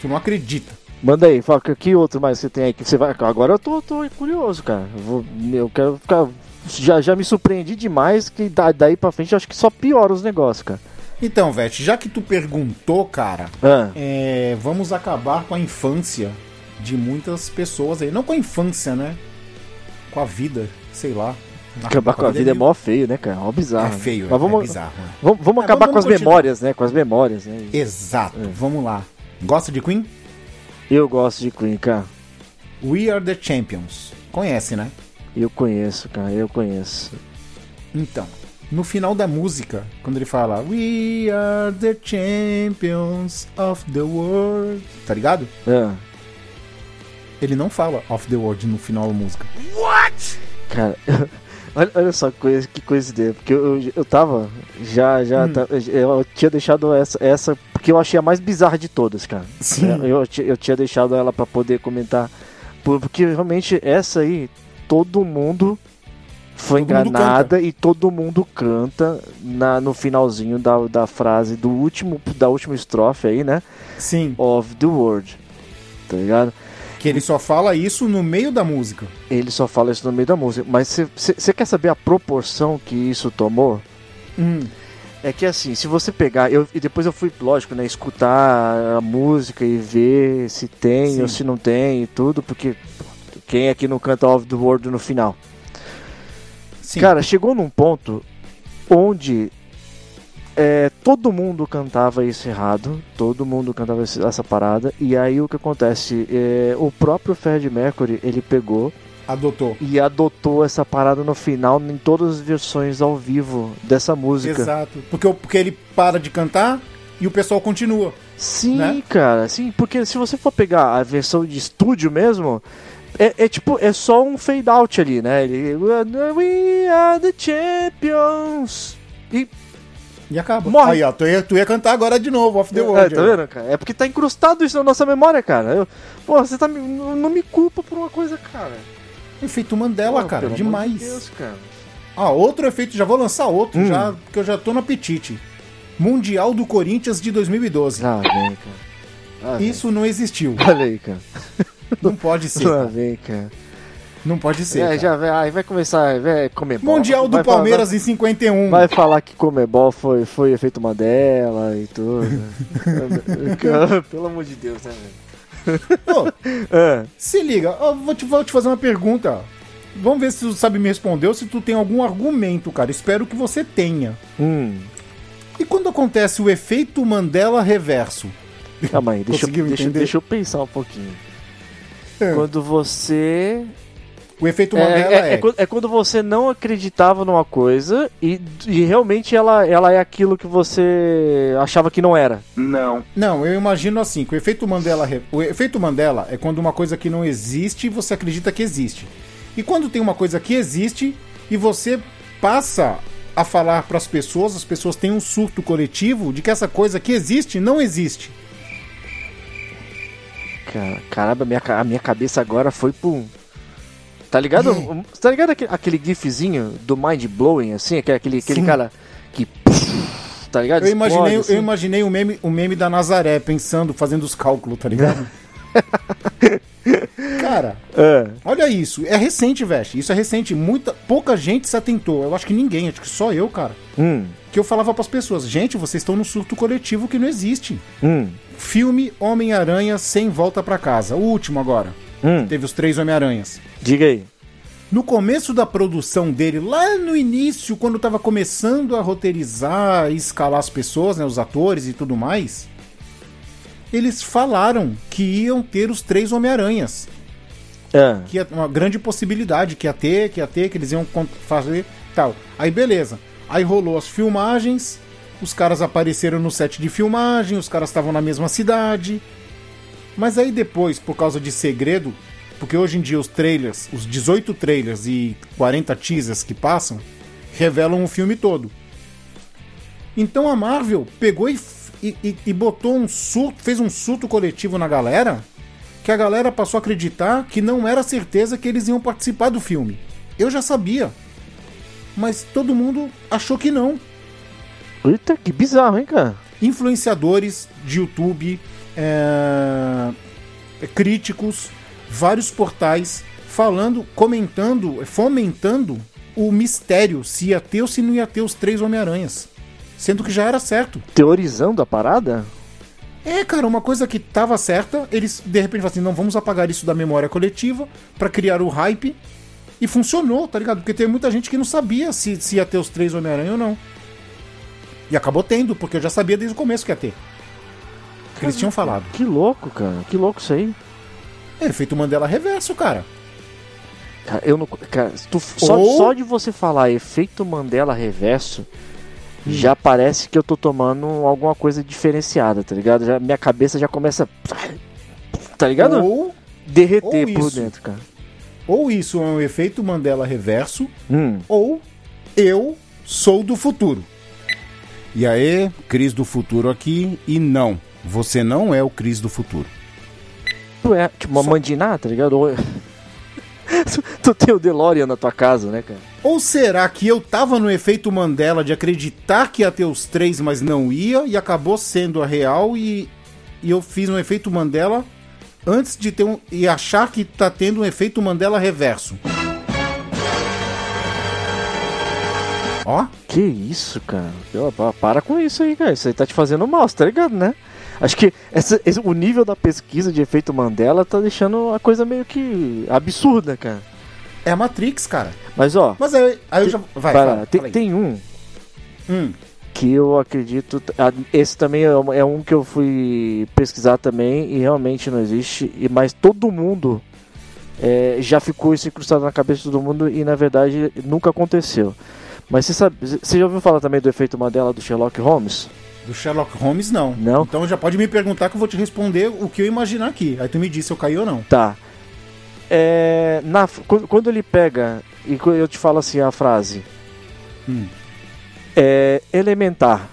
Tu não acredita. Manda aí, fala que, outro mais você tem aí que você vai. Agora eu tô, tô curioso, cara. Eu, vou, eu quero ficar. Já, já me surpreendi demais que da- daí pra frente eu acho que só piora os negócios, cara. Então, Vete, já que tu perguntou, cara, Ah, é, vamos acabar com a infância de muitas pessoas aí. Não com a infância, né? Com a vida, sei lá. acabar com a vida é mó feio, né, cara? Ó, bizarro. É feio, Mas vamos, é bizarro. né? vamos, vamos acabar vamos- com as vamos continuar. memórias, né? Com as memórias, né? Exato, É. vamos lá. Gosta de Queen? Eu gosto de Queen, cara. We Are The Champions. Conhece, né? Eu conheço, cara. Eu conheço. Então, no final da música, quando ele fala We are the champions of the world, tá ligado? Ah, Ele não fala of the world no final da música. cara, olha, olha só que coisa, que coincidência. Porque eu, eu, eu tava. Já, já. Hum. tá- eu tinha deixado essa, essa. Porque eu achei a mais bizarra de todas, cara. Sim. Eu, eu, eu tinha deixado ela pra poder comentar. por- Porque realmente essa aí, todo mundo foi Todo mundo enganada e todo mundo canta na, no finalzinho da, da frase do último, da última estrofe aí, né? Sim, Of the world. Tá ligado? que ele só fala isso no meio da música. Ele só fala isso no meio da música. Mas você quer saber a proporção que isso tomou? Hum, É que assim, se você pegar, eu, e depois eu fui, lógico, né, escutar a música e ver se tem Sim. ou se não tem e tudo, porque quem aqui não canta Of the World no final? sim. Cara, chegou num ponto onde é, todo mundo cantava isso errado, todo mundo cantava essa parada, e aí o que acontece? É, o próprio Fred Mercury, ele pegou adotou. e adotou essa parada no final em todas as versões ao vivo dessa música. Exato. Porque, porque ele para de cantar e o pessoal continua. Sim, né? cara, sim, porque se você for pegar a versão de estúdio mesmo, é, é tipo, é só um fade out ali, né? Ele, We are the champions. E, E acaba. Morre. Aí, ó, tu ia, tu ia cantar agora de novo, Off the é, World. tá vendo, cara? É porque tá incrustado isso na nossa memória, cara. Eu, pô, você tá não me culpa por uma coisa, cara. Efeito Mandela, Pô, cara, pelo amor demais. de Deus, cara. Ah, outro efeito, já vou lançar outro, Hum. já, porque eu já tô no apetite. Mundial do Corinthians de 2012. Ah, vem, cara. Ah, vem. Isso não existiu. Olha aí, cara. Não pode ser. Ah, vem, cara. Não pode ser. É, já vai, aí vai começar, vai comer bola. Mundial do Vai falar- Palmeiras em 51. Vai falar que Comebol foi, foi efeito Mandela e tudo. Pelo amor de Deus, né, velho? Ô, É. se liga, vou, te, vou te fazer uma pergunta. Vamos ver se tu sabe me responder ou se tu tem algum argumento, cara. Espero que você tenha. Hum. E quando acontece o efeito Mandela reverso? Calma aí, deixa, eu- deixa, deixa eu pensar um pouquinho. É. Quando você. O efeito É, Mandela é- é. é quando- é quando você não acreditava numa coisa e, e realmente ela, ela é aquilo que você achava que não era. Não, eu imagino assim, que o efeito Mandela, o efeito Mandela é quando uma coisa que não existe, você acredita que existe. E quando tem uma coisa que existe e você passa a falar para as pessoas, as pessoas têm um surto coletivo de que essa coisa que existe não existe. cara. Caramba, minha, a minha cabeça agora foi pro. Tá ligado? Hum. Tá ligado aquele, aquele gifzinho do mind blowing, assim? Aquele, aquele, cara que. Tá ligado? Eu imaginei, Explode, assim. eu imaginei o meme, o meme da Nazaré pensando, fazendo os cálculos, tá ligado? Cara, É. olha isso. É recente, Veste. Isso é recente. Muita, pouca gente se atentou. Eu acho que ninguém, acho que só eu, cara. Hum, Que eu falava pras pessoas: gente, vocês estão no surto coletivo que não existe. hum, Filme Homem-Aranha sem volta pra casa. O último agora. Hum. Teve os três Homem-Aranhas. Diga aí. No começo da produção dele, lá no início, quando tava começando a roteirizar e escalar as pessoas, né, os atores e tudo mais, eles falaram que iam ter os três Homem-Aranhas. É. Que é uma grande possibilidade que ia ter, que ia ter, que eles iam fazer tal. Aí beleza. Aí rolou as filmagens, os caras apareceram no set de filmagem, os caras estavam na mesma cidade. Mas aí depois, por causa de segredo, porque hoje em dia os trailers, os 18 trailers e 40 teasers que passam, revelam o filme todo. Então a Marvel pegou e, e- e botou um surto, fez um surto coletivo na galera, que a galera passou a acreditar que não era certeza que eles iam participar do filme. Eu já sabia. Mas todo mundo achou que não. Eita, que bizarro, hein, cara? influenciadores de YouTube, é, críticos, vários portais falando, comentando, fomentando o mistério se ia ter ou se não ia ter os três Homem-Aranhas. Sendo que já era certo. Teorizando a parada? É, cara, uma coisa que tava certa, eles de repente falam assim: não, vamos apagar isso da memória coletiva pra criar o hype. E funcionou, tá ligado? Porque tem muita gente que não sabia se, se ia ter os três Homem-Aranha ou não. E acabou tendo, porque eu já sabia desde o começo que ia ter. Que eles tinham falado. Que louco, cara. Que louco isso aí. É efeito Mandela reverso, cara. Cara, eu não. Cara, tu- só, Ou- só de você falar efeito Mandela reverso, Hum. já parece que eu tô tomando alguma coisa diferenciada, tá ligado? Já, minha cabeça já começa. Tá ligado? Ou, Derreter ou por isso. dentro, cara. ou isso é um efeito Mandela reverso, Hum. ou eu sou do futuro. E aí, Cris do futuro aqui, e não, você não é o Cris do futuro. Tu é tipo uma Só- mandiná, tá ligado? Ou- tu, tem o DeLorean na tua casa, né, cara? Ou será que eu tava no efeito Mandela de acreditar que ia ter os três, mas não ia, e acabou sendo a real, e, e eu fiz um efeito Mandela antes de ter um. e achar que tá tendo um efeito Mandela reverso? Ó, Que isso, cara? Para com isso aí, cara. Isso aí tá te fazendo mal, você tá ligado, né? Acho que essa- esse- o nível da pesquisa de efeito Mandela tá deixando a coisa meio que absurda, cara. é a Matrix, cara. Mas ó, Mas aí, aí eu já. Vai, fala, tem, tem um Hum, que eu acredito. ah, Esse também é um- é um que eu fui pesquisar também e realmente não existe. E mas todo mundo é, já ficou isso incrustado na cabeça de todo mundo e na verdade nunca aconteceu. Mas você sabe, você já ouviu falar também do efeito Mandela do Sherlock Holmes? Do Sherlock Holmes, não. Não? Então já pode me perguntar que eu vou te responder o que eu imaginar aqui. Aí tu me diz se eu caí ou não. Tá. É, na, quando, ele pega e eu te falo assim a frase Hum. é elementar.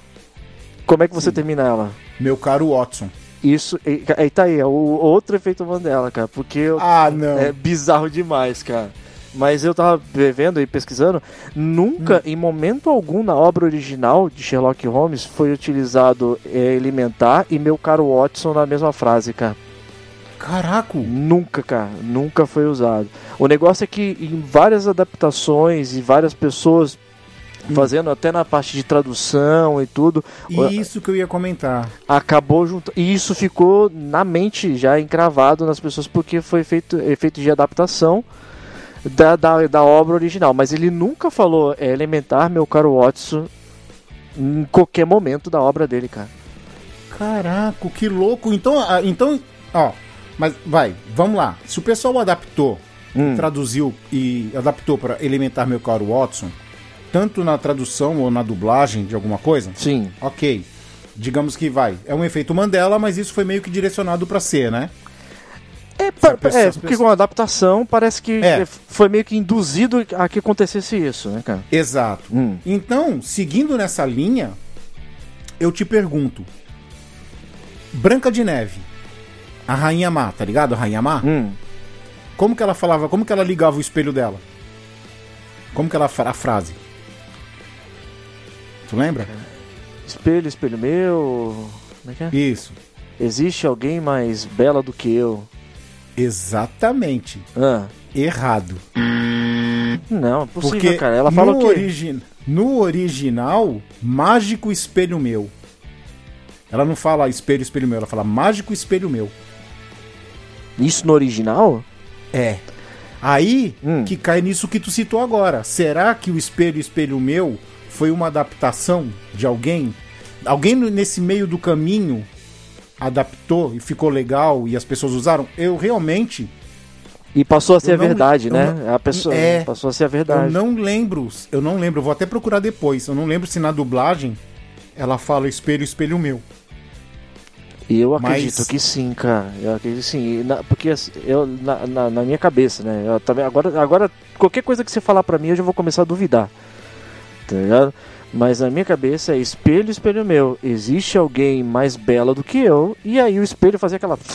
Como é que você termina ela? Meu caro Watson. Isso, aí tá aí, é o outro efeito Mandela, cara, porque Ah, não. é bizarro demais, cara. Mas eu tava vendo e pesquisando, nunca, em momento algum na obra original de Sherlock Holmes foi utilizado é, elementar e meu caro Watson na mesma frase, cara. Caraca. Nunca, cara, nunca foi usado. O negócio é que em várias adaptações e várias pessoas fazendo até na parte de tradução e tudo, Isso que eu ia comentar. acabou junto. E isso ficou na mente já encravado nas pessoas porque foi feito efeito de adaptação da, da, da obra original. Mas ele nunca falou é elementar, meu caro Watson, em qualquer momento da obra dele, cara. Caraca, que louco. Então, ah, então, ó, mas vai, vamos lá. Se o pessoal adaptou, Hum. traduziu e adaptou para elementar meu caro Watson, tanto na tradução ou na dublagem de alguma coisa, Sim. ok. Digamos que vai. É um efeito Mandela, mas isso foi meio que direcionado para ser, né? É, pessoa- é, porque com a adaptação parece que É. é, foi meio que induzido a que acontecesse isso, né, cara? Exato. Hum. Então, seguindo nessa linha, eu te pergunto: Branca de Neve, A Rainha Má, tá ligado? A Rainha Má? Hum. Como que ela falava, como que ela ligava o espelho dela? Como que ela a frase? Tu lembra? Espelho, espelho meu. Como é que é? Isso. Existe alguém mais bela do que eu? Exatamente. Ah. Errado. Não, é possível, Porque cara. Ela fala no, o quê? origi- no original, mágico espelho meu. Ela não fala espelho, espelho meu, ela fala mágico espelho meu. Isso no original? É. Aí Hum. que cai nisso que tu citou agora. Será que o espelho, espelho meu foi uma adaptação de alguém? Alguém nesse meio do caminho adaptou e ficou legal e as pessoas usaram? Eu realmente E passou a ser Eu a verdade, eu né? não- a pessoa é. passou a ser a eu verdade. não lembro, eu não lembro, eu vou até procurar depois. Eu não lembro se na dublagem ela fala espelho, espelho meu. Eu Mas- acredito que sim, cara. Eu acredito que sim. Na- porque assim, eu, na, na, na minha cabeça, né? Eu também, agora, agora, qualquer coisa que você falar pra mim, eu já vou começar a duvidar. Tá ligado? Mas na minha cabeça é espelho, espelho meu. Existe alguém mais bela do que eu. E aí o espelho fazia aquela.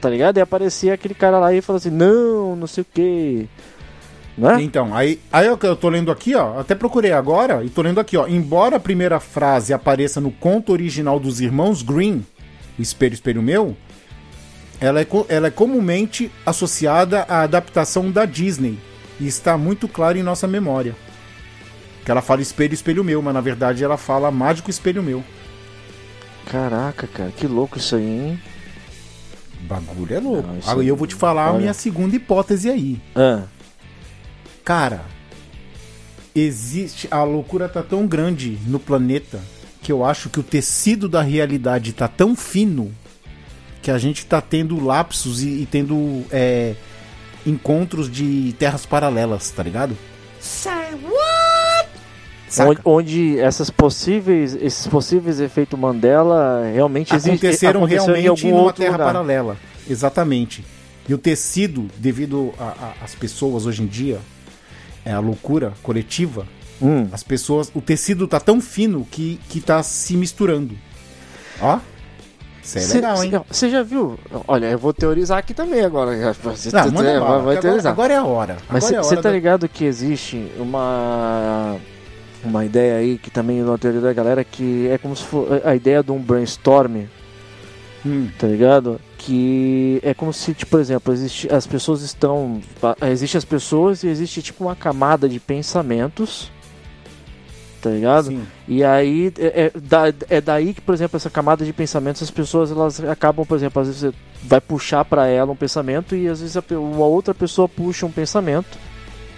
Tá ligado? E aparecia aquele cara lá e falou assim: Não, não sei o que. Né? Então, aí, aí eu, eu tô lendo aqui, ó. Até procurei agora e tô lendo aqui, ó. Embora a primeira frase apareça no conto original dos irmãos Green, espelho, espelho meu, ela é, ela é comumente associada à adaptação da Disney e está muito claro em nossa memória. Que ela fala espelho, espelho meu, mas na verdade ela fala mágico espelho meu. Caraca, cara, que louco isso aí, hein? Bagulho é louco. Não, Aí eu vou te falar a olha. minha segunda hipótese aí. Ah, Cara, existe. A loucura tá tão grande no planeta que eu acho que o tecido da realidade tá tão fino que a gente tá tendo lapsos e, e tendo é, encontros de terras paralelas, tá ligado? Saca? Onde, onde essas possíveis, esses possíveis efeitos Mandela realmente existem. aconteceram aconteceram realmente numa outro terra lugar. paralela. Exatamente. E o tecido, devido às pessoas hoje em dia, é a loucura coletiva, Hum. As pessoas. O tecido tá tão fino que, que tá se misturando. Ó. Isso é Cê- legal, hein? cê- Você já viu? Olha, eu vou teorizar aqui também agora. Você Não, manda vai, vai agora, teorizar. agora é a hora. Mas é você hora tá da- ligado que existe uma uma ideia aí que também na teoria da galera que é como se fosse a ideia de um brainstorm, Hum, tá ligado? Que é como se, tipo, por exemplo, existe, as pessoas estão. Existe as pessoas e existe tipo uma camada de pensamentos. Tá ligado? sim. E aí é, é é daí que, por exemplo, essa camada de pensamentos, as pessoas elas acabam, por exemplo, às vezes você vai puxar pra ela um pensamento e às vezes a uma outra pessoa puxa um pensamento,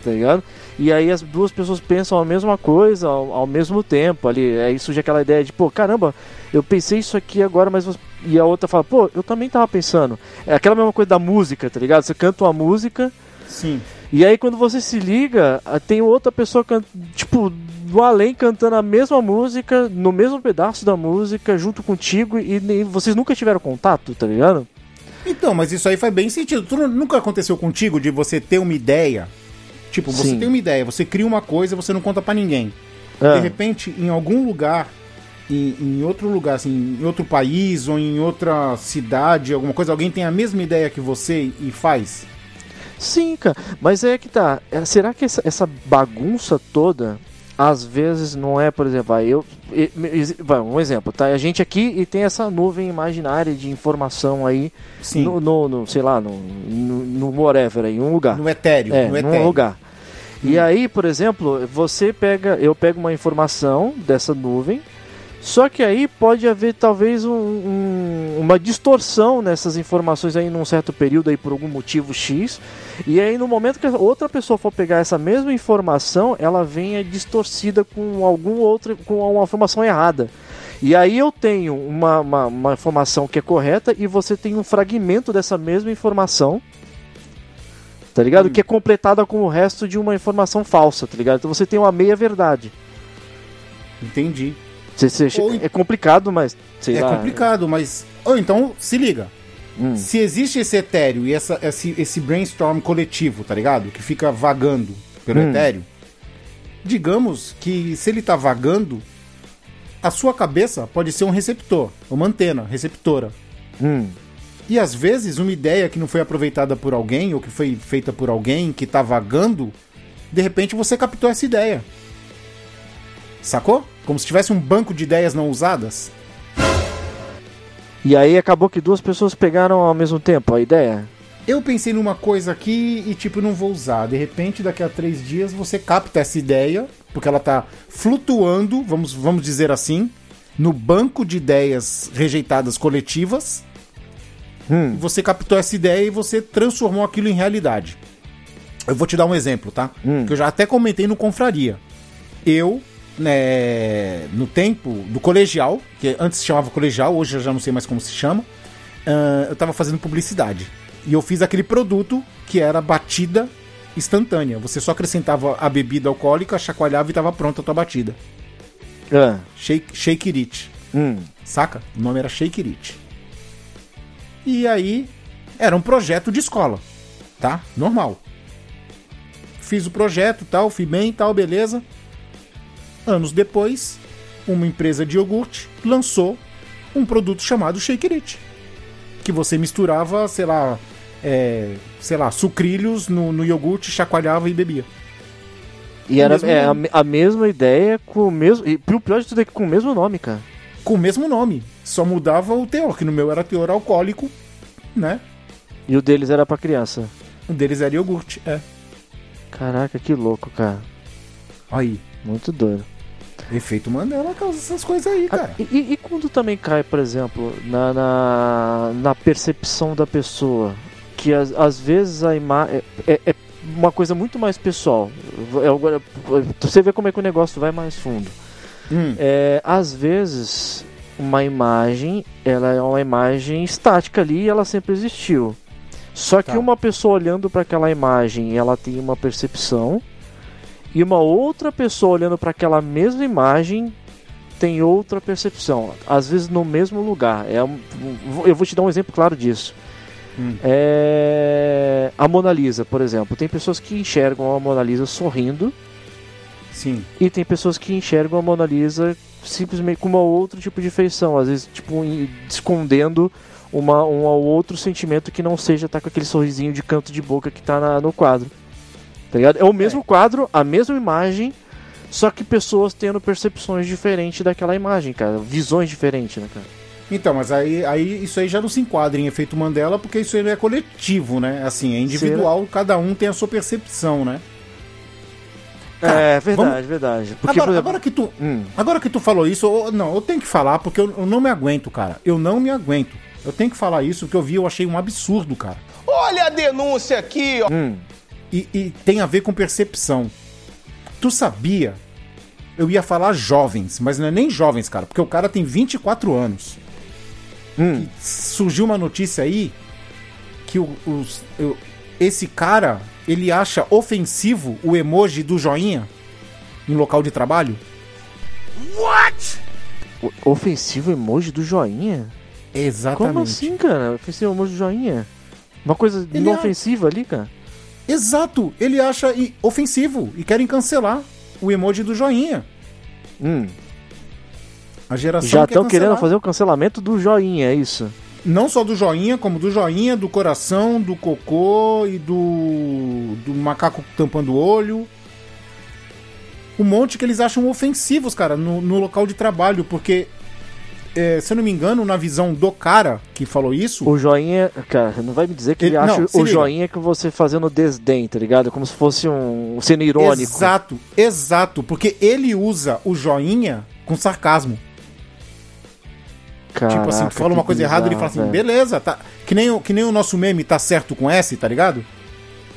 tá ligado? E aí as duas pessoas pensam a mesma coisa ao, ao mesmo tempo ali. Aí surge aquela ideia de, pô, caramba, eu pensei isso aqui agora, mas e a outra fala, pô, eu também tava pensando. É aquela mesma coisa da música, tá ligado? Você canta uma música Sim. e aí quando você se liga, tem outra pessoa, can- tipo, do além cantando a mesma música, no mesmo pedaço da música, junto contigo, e nem- vocês nunca tiveram contato, tá ligado? Então, mas isso aí faz bem sentido. Tu nu- nunca aconteceu contigo de você ter uma ideia? Tipo, você Sim. tem uma ideia, você cria uma coisa e você não conta pra ninguém. Ah, De repente, em algum lugar, em, em outro lugar, assim, em outro país ou em outra cidade, alguma coisa, alguém tem a mesma ideia que você e faz? Sim, cara, mas é que tá. é, Será que essa, essa bagunça toda, às vezes não é, por exemplo, vai, eu. vai, um exemplo, tá? A gente aqui e tem essa nuvem imaginária de informação aí, Sim. no, no, no, sei lá, no, no, no whatever, em um lugar. No etéreo. É, no etéreo. lugar. E aí, por exemplo, você pega, eu pego uma informação dessa nuvem, só que aí pode haver talvez um- um- uma distorção nessas informações aí num certo período aí por algum motivo X. E aí no momento que a outra pessoa for pegar essa mesma informação, ela venha distorcida com algum outro, com uma informação errada. E aí eu tenho uma, uma, uma informação que é correta e você tem um fragmento dessa mesma informação tá ligado? Hum. Que é completada com o resto de uma informação falsa, tá ligado? Então você tem uma meia verdade. Entendi. Ou- É complicado, mas é lá. complicado, mas. Ou então, se liga. Hum. Se existe esse etéreo e essa, esse, esse brainstorm coletivo, tá ligado? Que fica vagando pelo Hum. etéreo. Digamos que se ele tá vagando, a sua cabeça pode ser um receptor, uma antena receptora. Hum. E às vezes uma ideia que não foi aproveitada por alguém ou que foi feita por alguém que tá vagando, de repente você captou essa ideia. Sacou? Como se tivesse um banco de ideias não usadas. E aí acabou que duas pessoas pegaram ao mesmo tempo a ideia. Eu pensei numa coisa aqui e tipo, não vou usar. De repente, daqui a três dias, você capta essa ideia, porque ela tá flutuando, vamos, vamos dizer assim, no banco de ideias rejeitadas coletivas. Hum. Você captou essa ideia e você transformou aquilo em realidade. Eu vou te dar um exemplo, tá? Hum. Que eu já até comentei no Confraria. Eu, né, no tempo do colegial, que antes se chamava colegial, hoje eu já não sei mais como se chama, ah, eu tava fazendo publicidade. E eu fiz aquele produto que era batida instantânea. Você só acrescentava a bebida alcoólica, chacoalhava e tava pronta a tua batida. Ah. Shake, shake It. Hum. Saca? O nome era Shake It. E aí, era um projeto de escola, tá? Normal. Fiz o projeto, tal, fui bem, tal, beleza. Anos depois, uma empresa de iogurte lançou um produto chamado Shake It. Que você misturava, sei lá, é, sei lá, sucrilhos no, no iogurte, chacoalhava e bebia. E era é, a, a mesma ideia com o mesmo. E o pior de tudo é que com o mesmo nome, cara. Com o mesmo nome. Só mudava o teor, que no meu era teor alcoólico, né? E o deles era pra criança. Um deles era iogurte, é. Caraca, que louco, cara. Aí, Muito doido. efeito Mandela causa essas coisas aí, cara. Ah, E, e- e quando também cai, por exemplo, na, na, na percepção da pessoa, que às, às vezes a imagem é, é uma coisa muito mais pessoal. É, agora, você vê como é que o negócio vai mais fundo. Hum, É, às vezes uma imagem, ela é uma imagem estática ali e ela sempre existiu. Só que Tá. uma pessoa olhando para aquela imagem, ela tem uma percepção, e uma outra pessoa olhando para aquela mesma imagem tem outra percepção, às vezes no mesmo lugar. É um- eu vou te dar um exemplo claro disso. Hum. É, a Mona Lisa, por exemplo, tem pessoas que enxergam a Mona Lisa sorrindo sim. e tem pessoas que enxergam a Mona Lisa simplesmente com uma outro tipo de feição, às vezes tipo escondendo uma, um ou outro sentimento que não seja estar com aquele sorrisinho de canto de boca que tá na- no quadro. Tá ligado? É o mesmo quadro, a mesma imagem, só que pessoas tendo percepções diferentes daquela imagem, cara, visões diferentes, né, cara? Então, mas aí, aí isso aí já não se enquadra em efeito Mandela, porque isso aí não é coletivo, né? Assim, é individual, cada um tem a sua percepção, né? Tá, é verdade, vamos- verdade. Porque, Agora, exemplo, agora que tu, hum, agora que tu falou isso, eu- não, eu tenho que falar porque eu, eu não me aguento, cara. Eu não me aguento. Eu tenho que falar isso porque eu vi, eu achei um absurdo, cara. Olha a denúncia aqui, ó. hum, E, e tem a ver com percepção. Tu sabia? Eu ia falar jovens, mas não é nem jovens, cara, porque o cara tem 24 anos. hum. surgiu uma notícia aí que o- os- eu- esse cara ele acha ofensivo o emoji do joinha em local de trabalho. O- Ofensivo emoji do joinha? Exatamente. Como assim, cara? Ofensivo emoji do joinha? Uma coisa Ele não é- ofensiva ali, cara? Exato. Ele acha ofensivo e querem cancelar o emoji do joinha. Hum. A geração Já quer estão querendo fazer o cancelamento do joinha, é isso? não só do joinha, como do joinha, do coração, do cocô e do do macaco tampando o olho. Um monte que eles acham ofensivos, cara, no, no local de trabalho, porque é, se eu não me engano, na visão do cara que falou isso, O joinha, cara, não vai me dizer que ele, Ele- acha não, o liga. joinha que você fazendo desdém, tá ligado? Como se fosse um sendo irônico. Exato, exato, porque ele usa o joinha com sarcasmo. tipo assim, Caraca, tu fala uma coisa errada, ele fala assim, velho. beleza, tá. Que nem, o- que nem o nosso meme tá certo com S, tá ligado?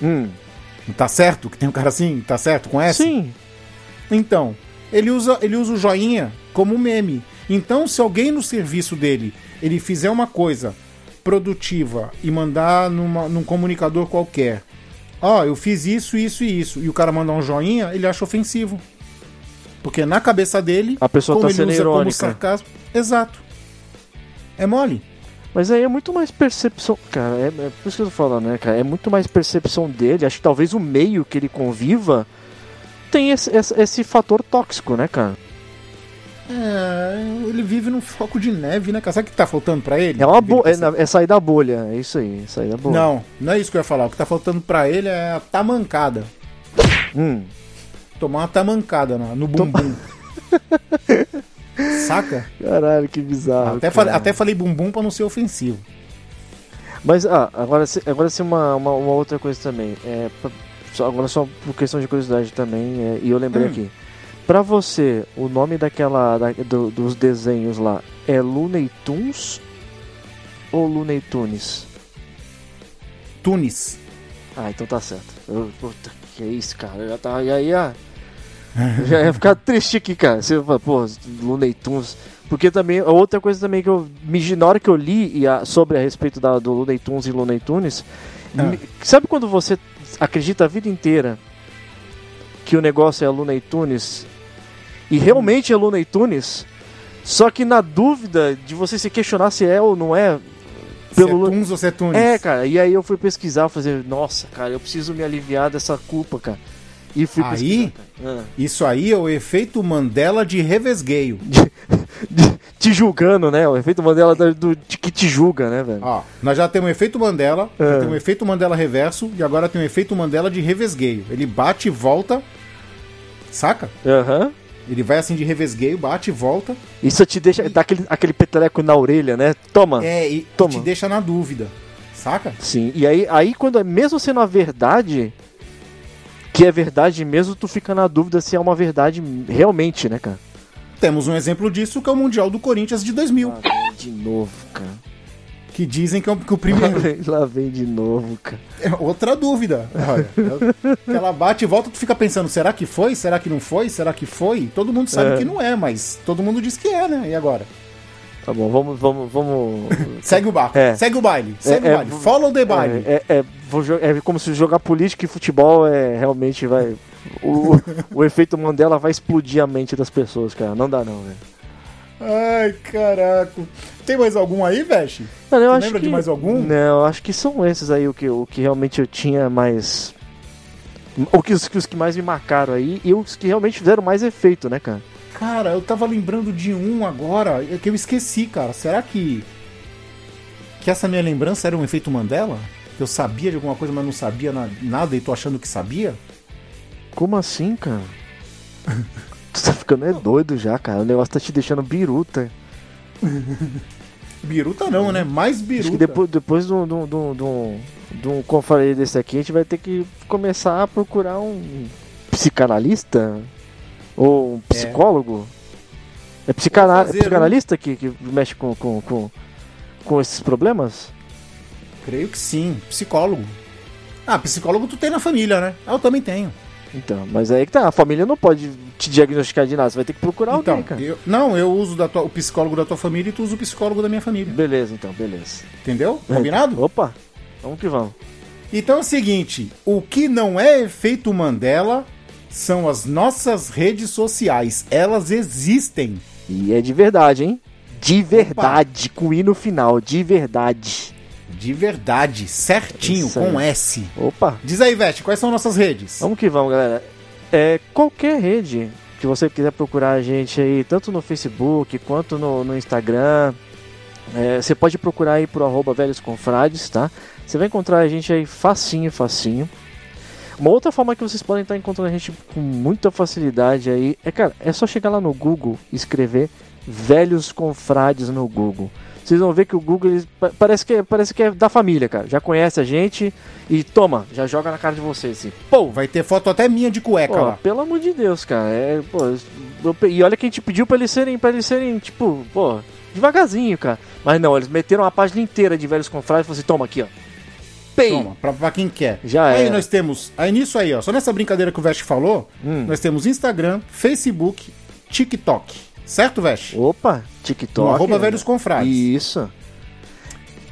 Hum. Tá certo? Que tem um cara assim, tá certo com S? Sim. Então, ele usa, ele usa o joinha como meme. Então, se alguém no serviço dele ele fizer uma coisa produtiva e mandar numa, num comunicador qualquer, ó, eu fiz isso, isso e isso, e o cara mandar um joinha, ele acha ofensivo. Porque na cabeça dele, A pessoa como tá sendo irônica. sarcasmo, exato. É mole. Mas aí é muito mais percepção. Cara, é, é por isso que eu tô falando, né, cara? É muito mais percepção dele. Acho que talvez o meio que ele conviva tem esse, esse, esse fator tóxico, né, cara? É, ele vive num foco de neve, né, cara? Sabe o que tá faltando pra ele? É uma bo... tá é, é sair da bolha, é isso aí, é sair da bolha. Não, não é isso que eu ia falar. O que tá faltando pra ele é a tamancada. Hum, Tomar uma tamancada no, no bumbum. Saca? caralho, que bizarro. Até, falei, até falei bumbum pra não ser ofensivo. Mas ah, agora, agora sim uma, uma, uma outra coisa também. É, pra- só- agora só por questão de curiosidade também, é, e eu lembrei Hum. aqui. Pra você, o nome daquela da- do- dos desenhos lá é Looney Tunes ou Looney Tunes? Tunis. Ah, então tá certo. Eu, puta, que isso, cara. Eu já tava. E aí, ah. já ia ficar triste aqui, cara. Você fala, pô, Looney Tunes. Porque também, outra coisa também que eu. me- Na hora que eu li e sobre a respeito da, do Looney Tunes e Looney Tunes. Ah. sabe quando você acredita a vida inteira que o negócio é Looney Tunes? E realmente é Looney Tunes? Só que na dúvida de você se questionar se é ou não é. Se é Pelo, Tuns ou se é Tunis? é, cara, e aí eu fui pesquisar, fazer, nossa, cara, eu preciso me aliviar dessa culpa, cara. E fui Aí? pesquisar. cara. Ah. Isso aí é o efeito Mandela de revesgueio. Te julgando, né? O efeito Mandela da- do, de que te julga, né, velho? Ó, nós já temos o efeito Mandela, É. já temos o efeito Mandela reverso e agora tem o efeito Mandela de revesgueio. Ele bate e volta, saca? Aham. Ele vai assim de revesgueio, bate e volta. Isso te deixa. dá aquele, aquele peteleco na orelha, né? Toma. É, e, e Toma. te deixa na dúvida, saca? Sim. E aí, aí, quando é mesmo sendo a verdade, que é verdade mesmo, tu fica na dúvida se é uma verdade realmente, né, cara? Temos um exemplo disso que é o Mundial do Corinthians de 2000, Lá vem de novo, cara. que dizem que, é o- que o Lá primeiro... vem, lá vem de novo, cara. É outra dúvida. Olha, ela bate e volta, tu fica pensando, será que foi? Será que não foi? Será que foi? Todo mundo sabe É. que não é, mas todo mundo diz que é, né? E agora? Tá bom, vamos, vamos, vamos. Segue o barco, É. segue o baile, segue É, o é, baile, follow the baile. É, é, é, é como se jogar política e futebol é realmente vai. O, o efeito Mandela vai explodir a mente das pessoas, cara. Não dá não, velho. Ai, caraca. Tem mais algum aí, Veste? Mano, eu Tu acho lembra que... de mais algum? Não, acho que são esses aí o que, o que realmente eu tinha mais. O que, os, que os que mais me marcaram aí e os que realmente fizeram mais efeito, né, cara? Cara, eu tava lembrando de um agora é que eu esqueci, cara. Será que. Que essa minha lembrança era um efeito Mandela? Que eu sabia de alguma coisa, mas não sabia na- nada e tô achando que sabia? Como assim, cara? tu tá ficando é doido já, cara. O negócio tá te deixando biruta. Biruta não, né? Mais biruta. Acho que depois, depois de um, de um, de um, de confraria desse aqui, a gente vai ter que começar a procurar um psicanalista? Ou um psicólogo? É, psicana Vou fazer é psicanalista que, que mexe com, com, com, com esses problemas? Creio que sim. Psicólogo. Ah, psicólogo tu tem na família, né? Ah, eu também tenho. Então, mas aí que tá, a família não pode te diagnosticar de nada, você vai ter que procurar então, alguém, cara. eu- não, eu uso tua- o psicólogo da tua família e tu usa o psicólogo da minha família. Beleza, então, beleza. Entendeu? Combinado? Opa, vamos que vamos. Então é o seguinte: o que não é efeito Mandela são as nossas redes sociais. Elas existem. E é de verdade, hein? De verdade, com i no final, de verdade. De verdade, certinho, aí. com S. Opa, Diz aí, Veste, quais são nossas redes? Vamos que vamos, galera. É, qualquer rede que você quiser procurar a gente aí, tanto no Facebook quanto no, no Instagram, é, você pode procurar aí pro arroba Velhos Confrades, tá? Você vai encontrar a gente aí facinho, facinho. Uma outra forma que vocês podem estar encontrando a gente com muita facilidade aí é, cara, é só chegar lá no Google e escrever Velhos Confrades no Google. Vocês vão ver que o Google parece que, é- parece que é da família, cara. Já conhece a gente e toma, já joga na cara de vocês assim. Pô, Vai ter foto até minha de cueca Pô, lá. pelo amor de Deus, cara. É, pô, eu e olha que a gente pediu pra eles serem, pra eles serem, tipo, pô, devagarzinho, cara. Mas não, eles meteram uma página inteira de velhos confrades e falaram assim, toma aqui, ó. Pei! Toma, pra, pra quem quer. Já aí é. nós temos. Aí nisso aí, ó. Só nessa brincadeira que o Veste falou, Hum. nós temos Instagram, Facebook, TikTok. Certo, Veste? Opa, TikTok. No arroba né? Velhos Confrades. Isso.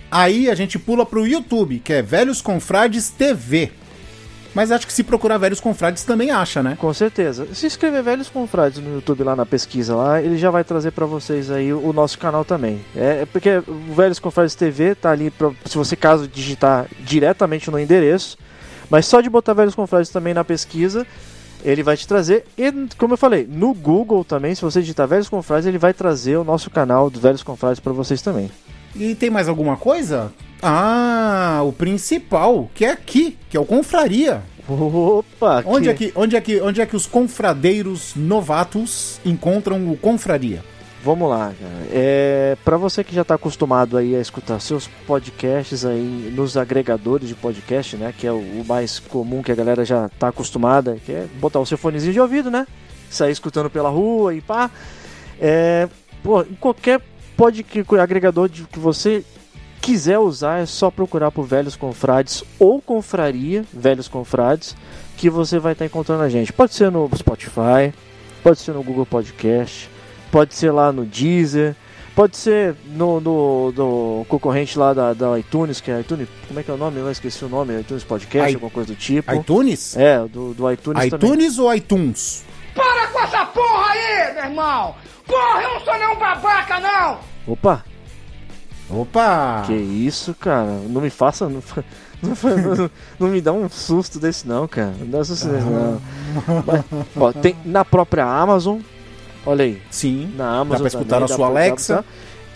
Aí a gente pula pro YouTube, que é Velhos Confrades TV. Mas acho que se procurar Velhos Confrades também acha, né? Com certeza. Se inscrever Velhos Confrades no YouTube lá na pesquisa lá, ele já vai trazer pra vocês aí o, o nosso canal também. É, é porque o Velhos Confrades TV tá ali pra, se você caso digitar diretamente no endereço, mas só de botar Velhos Confrades também na pesquisa, ele vai te trazer. E, como eu falei, no Google também, se você digitar Velhos Confrades, ele vai trazer o nosso canal dos Velhos Confrades para vocês também. E tem mais alguma coisa? Ah, o principal, que é aqui, que é o Confraria. Opa! Onde é que, onde é que, onde é que os confradeiros novatos encontram o Confraria? Vamos lá, cara. É, para você que já está acostumado aí a escutar seus podcasts aí nos agregadores de podcast, né, que é o, o mais comum que a galera já está acostumada, que é botar o seu fonezinho de ouvido, né, sair escutando pela rua e pá. É, pô, qualquer pod, agregador de, que você quiser usar, é só procurar por Velhos Confrades ou Confraria Velhos Confrades, que você vai estar tá encontrando a gente. Pode ser no Spotify, pode ser no Google Podcast, pode ser lá no Deezer, pode ser no, no, no concorrente lá da, da, iTunes, que é iTunes, como é que é o nome? Eu esqueci o nome, iTunes Podcast, I, alguma coisa do tipo. iTunes? É, do, do iTunes iTunes também. ou iTunes? Para com essa porra aí, meu irmão! Porra, eu não sou nenhum babaca, não! Opa! Opa! Que isso, cara? Não me faça... Não, não, não, me dá um susto desse não, cara. Não dá susto desse não. Mas, ó, tem na própria Amazon, Olha aí. Sim. Na Amazon. Dá pra escutar também, na sua Alexa.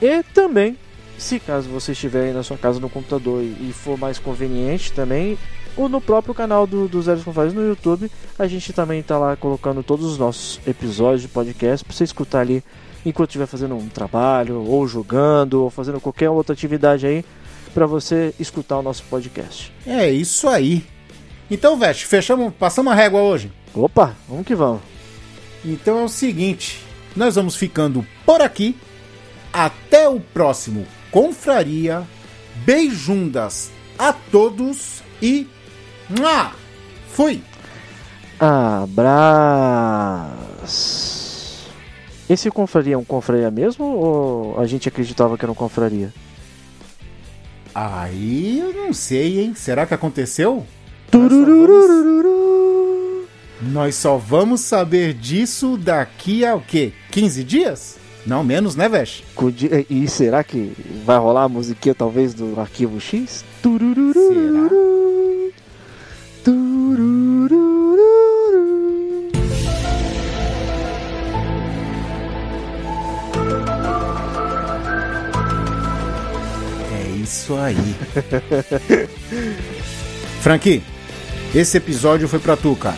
E também, se caso você estiver aí na sua casa no computador e for mais conveniente também, ou no próprio canal do, do Zero Confrades no YouTube, a gente também tá lá colocando todos os nossos episódios de podcast para você escutar ali enquanto estiver fazendo um trabalho, ou jogando, ou fazendo qualquer outra atividade aí, para você escutar o nosso podcast. É isso aí. Então, Veste, fechamos, passamos a régua hoje. Opa, vamos que vamos. Então é o seguinte, nós vamos ficando por aqui. Até o próximo Confraria. Beijundas a todos e Mua! fui. Abraço. Esse confraria é um confraria mesmo ou a gente acreditava que era um confraria? Aí eu não sei, hein? Será que aconteceu? Nós só vamos saber disso daqui a o quê? 15 dias? Não, menos, né, Vesh? E será que vai rolar a musiquinha talvez do arquivo X? Será? É isso aí. Frank, esse episódio foi pra tu, cara.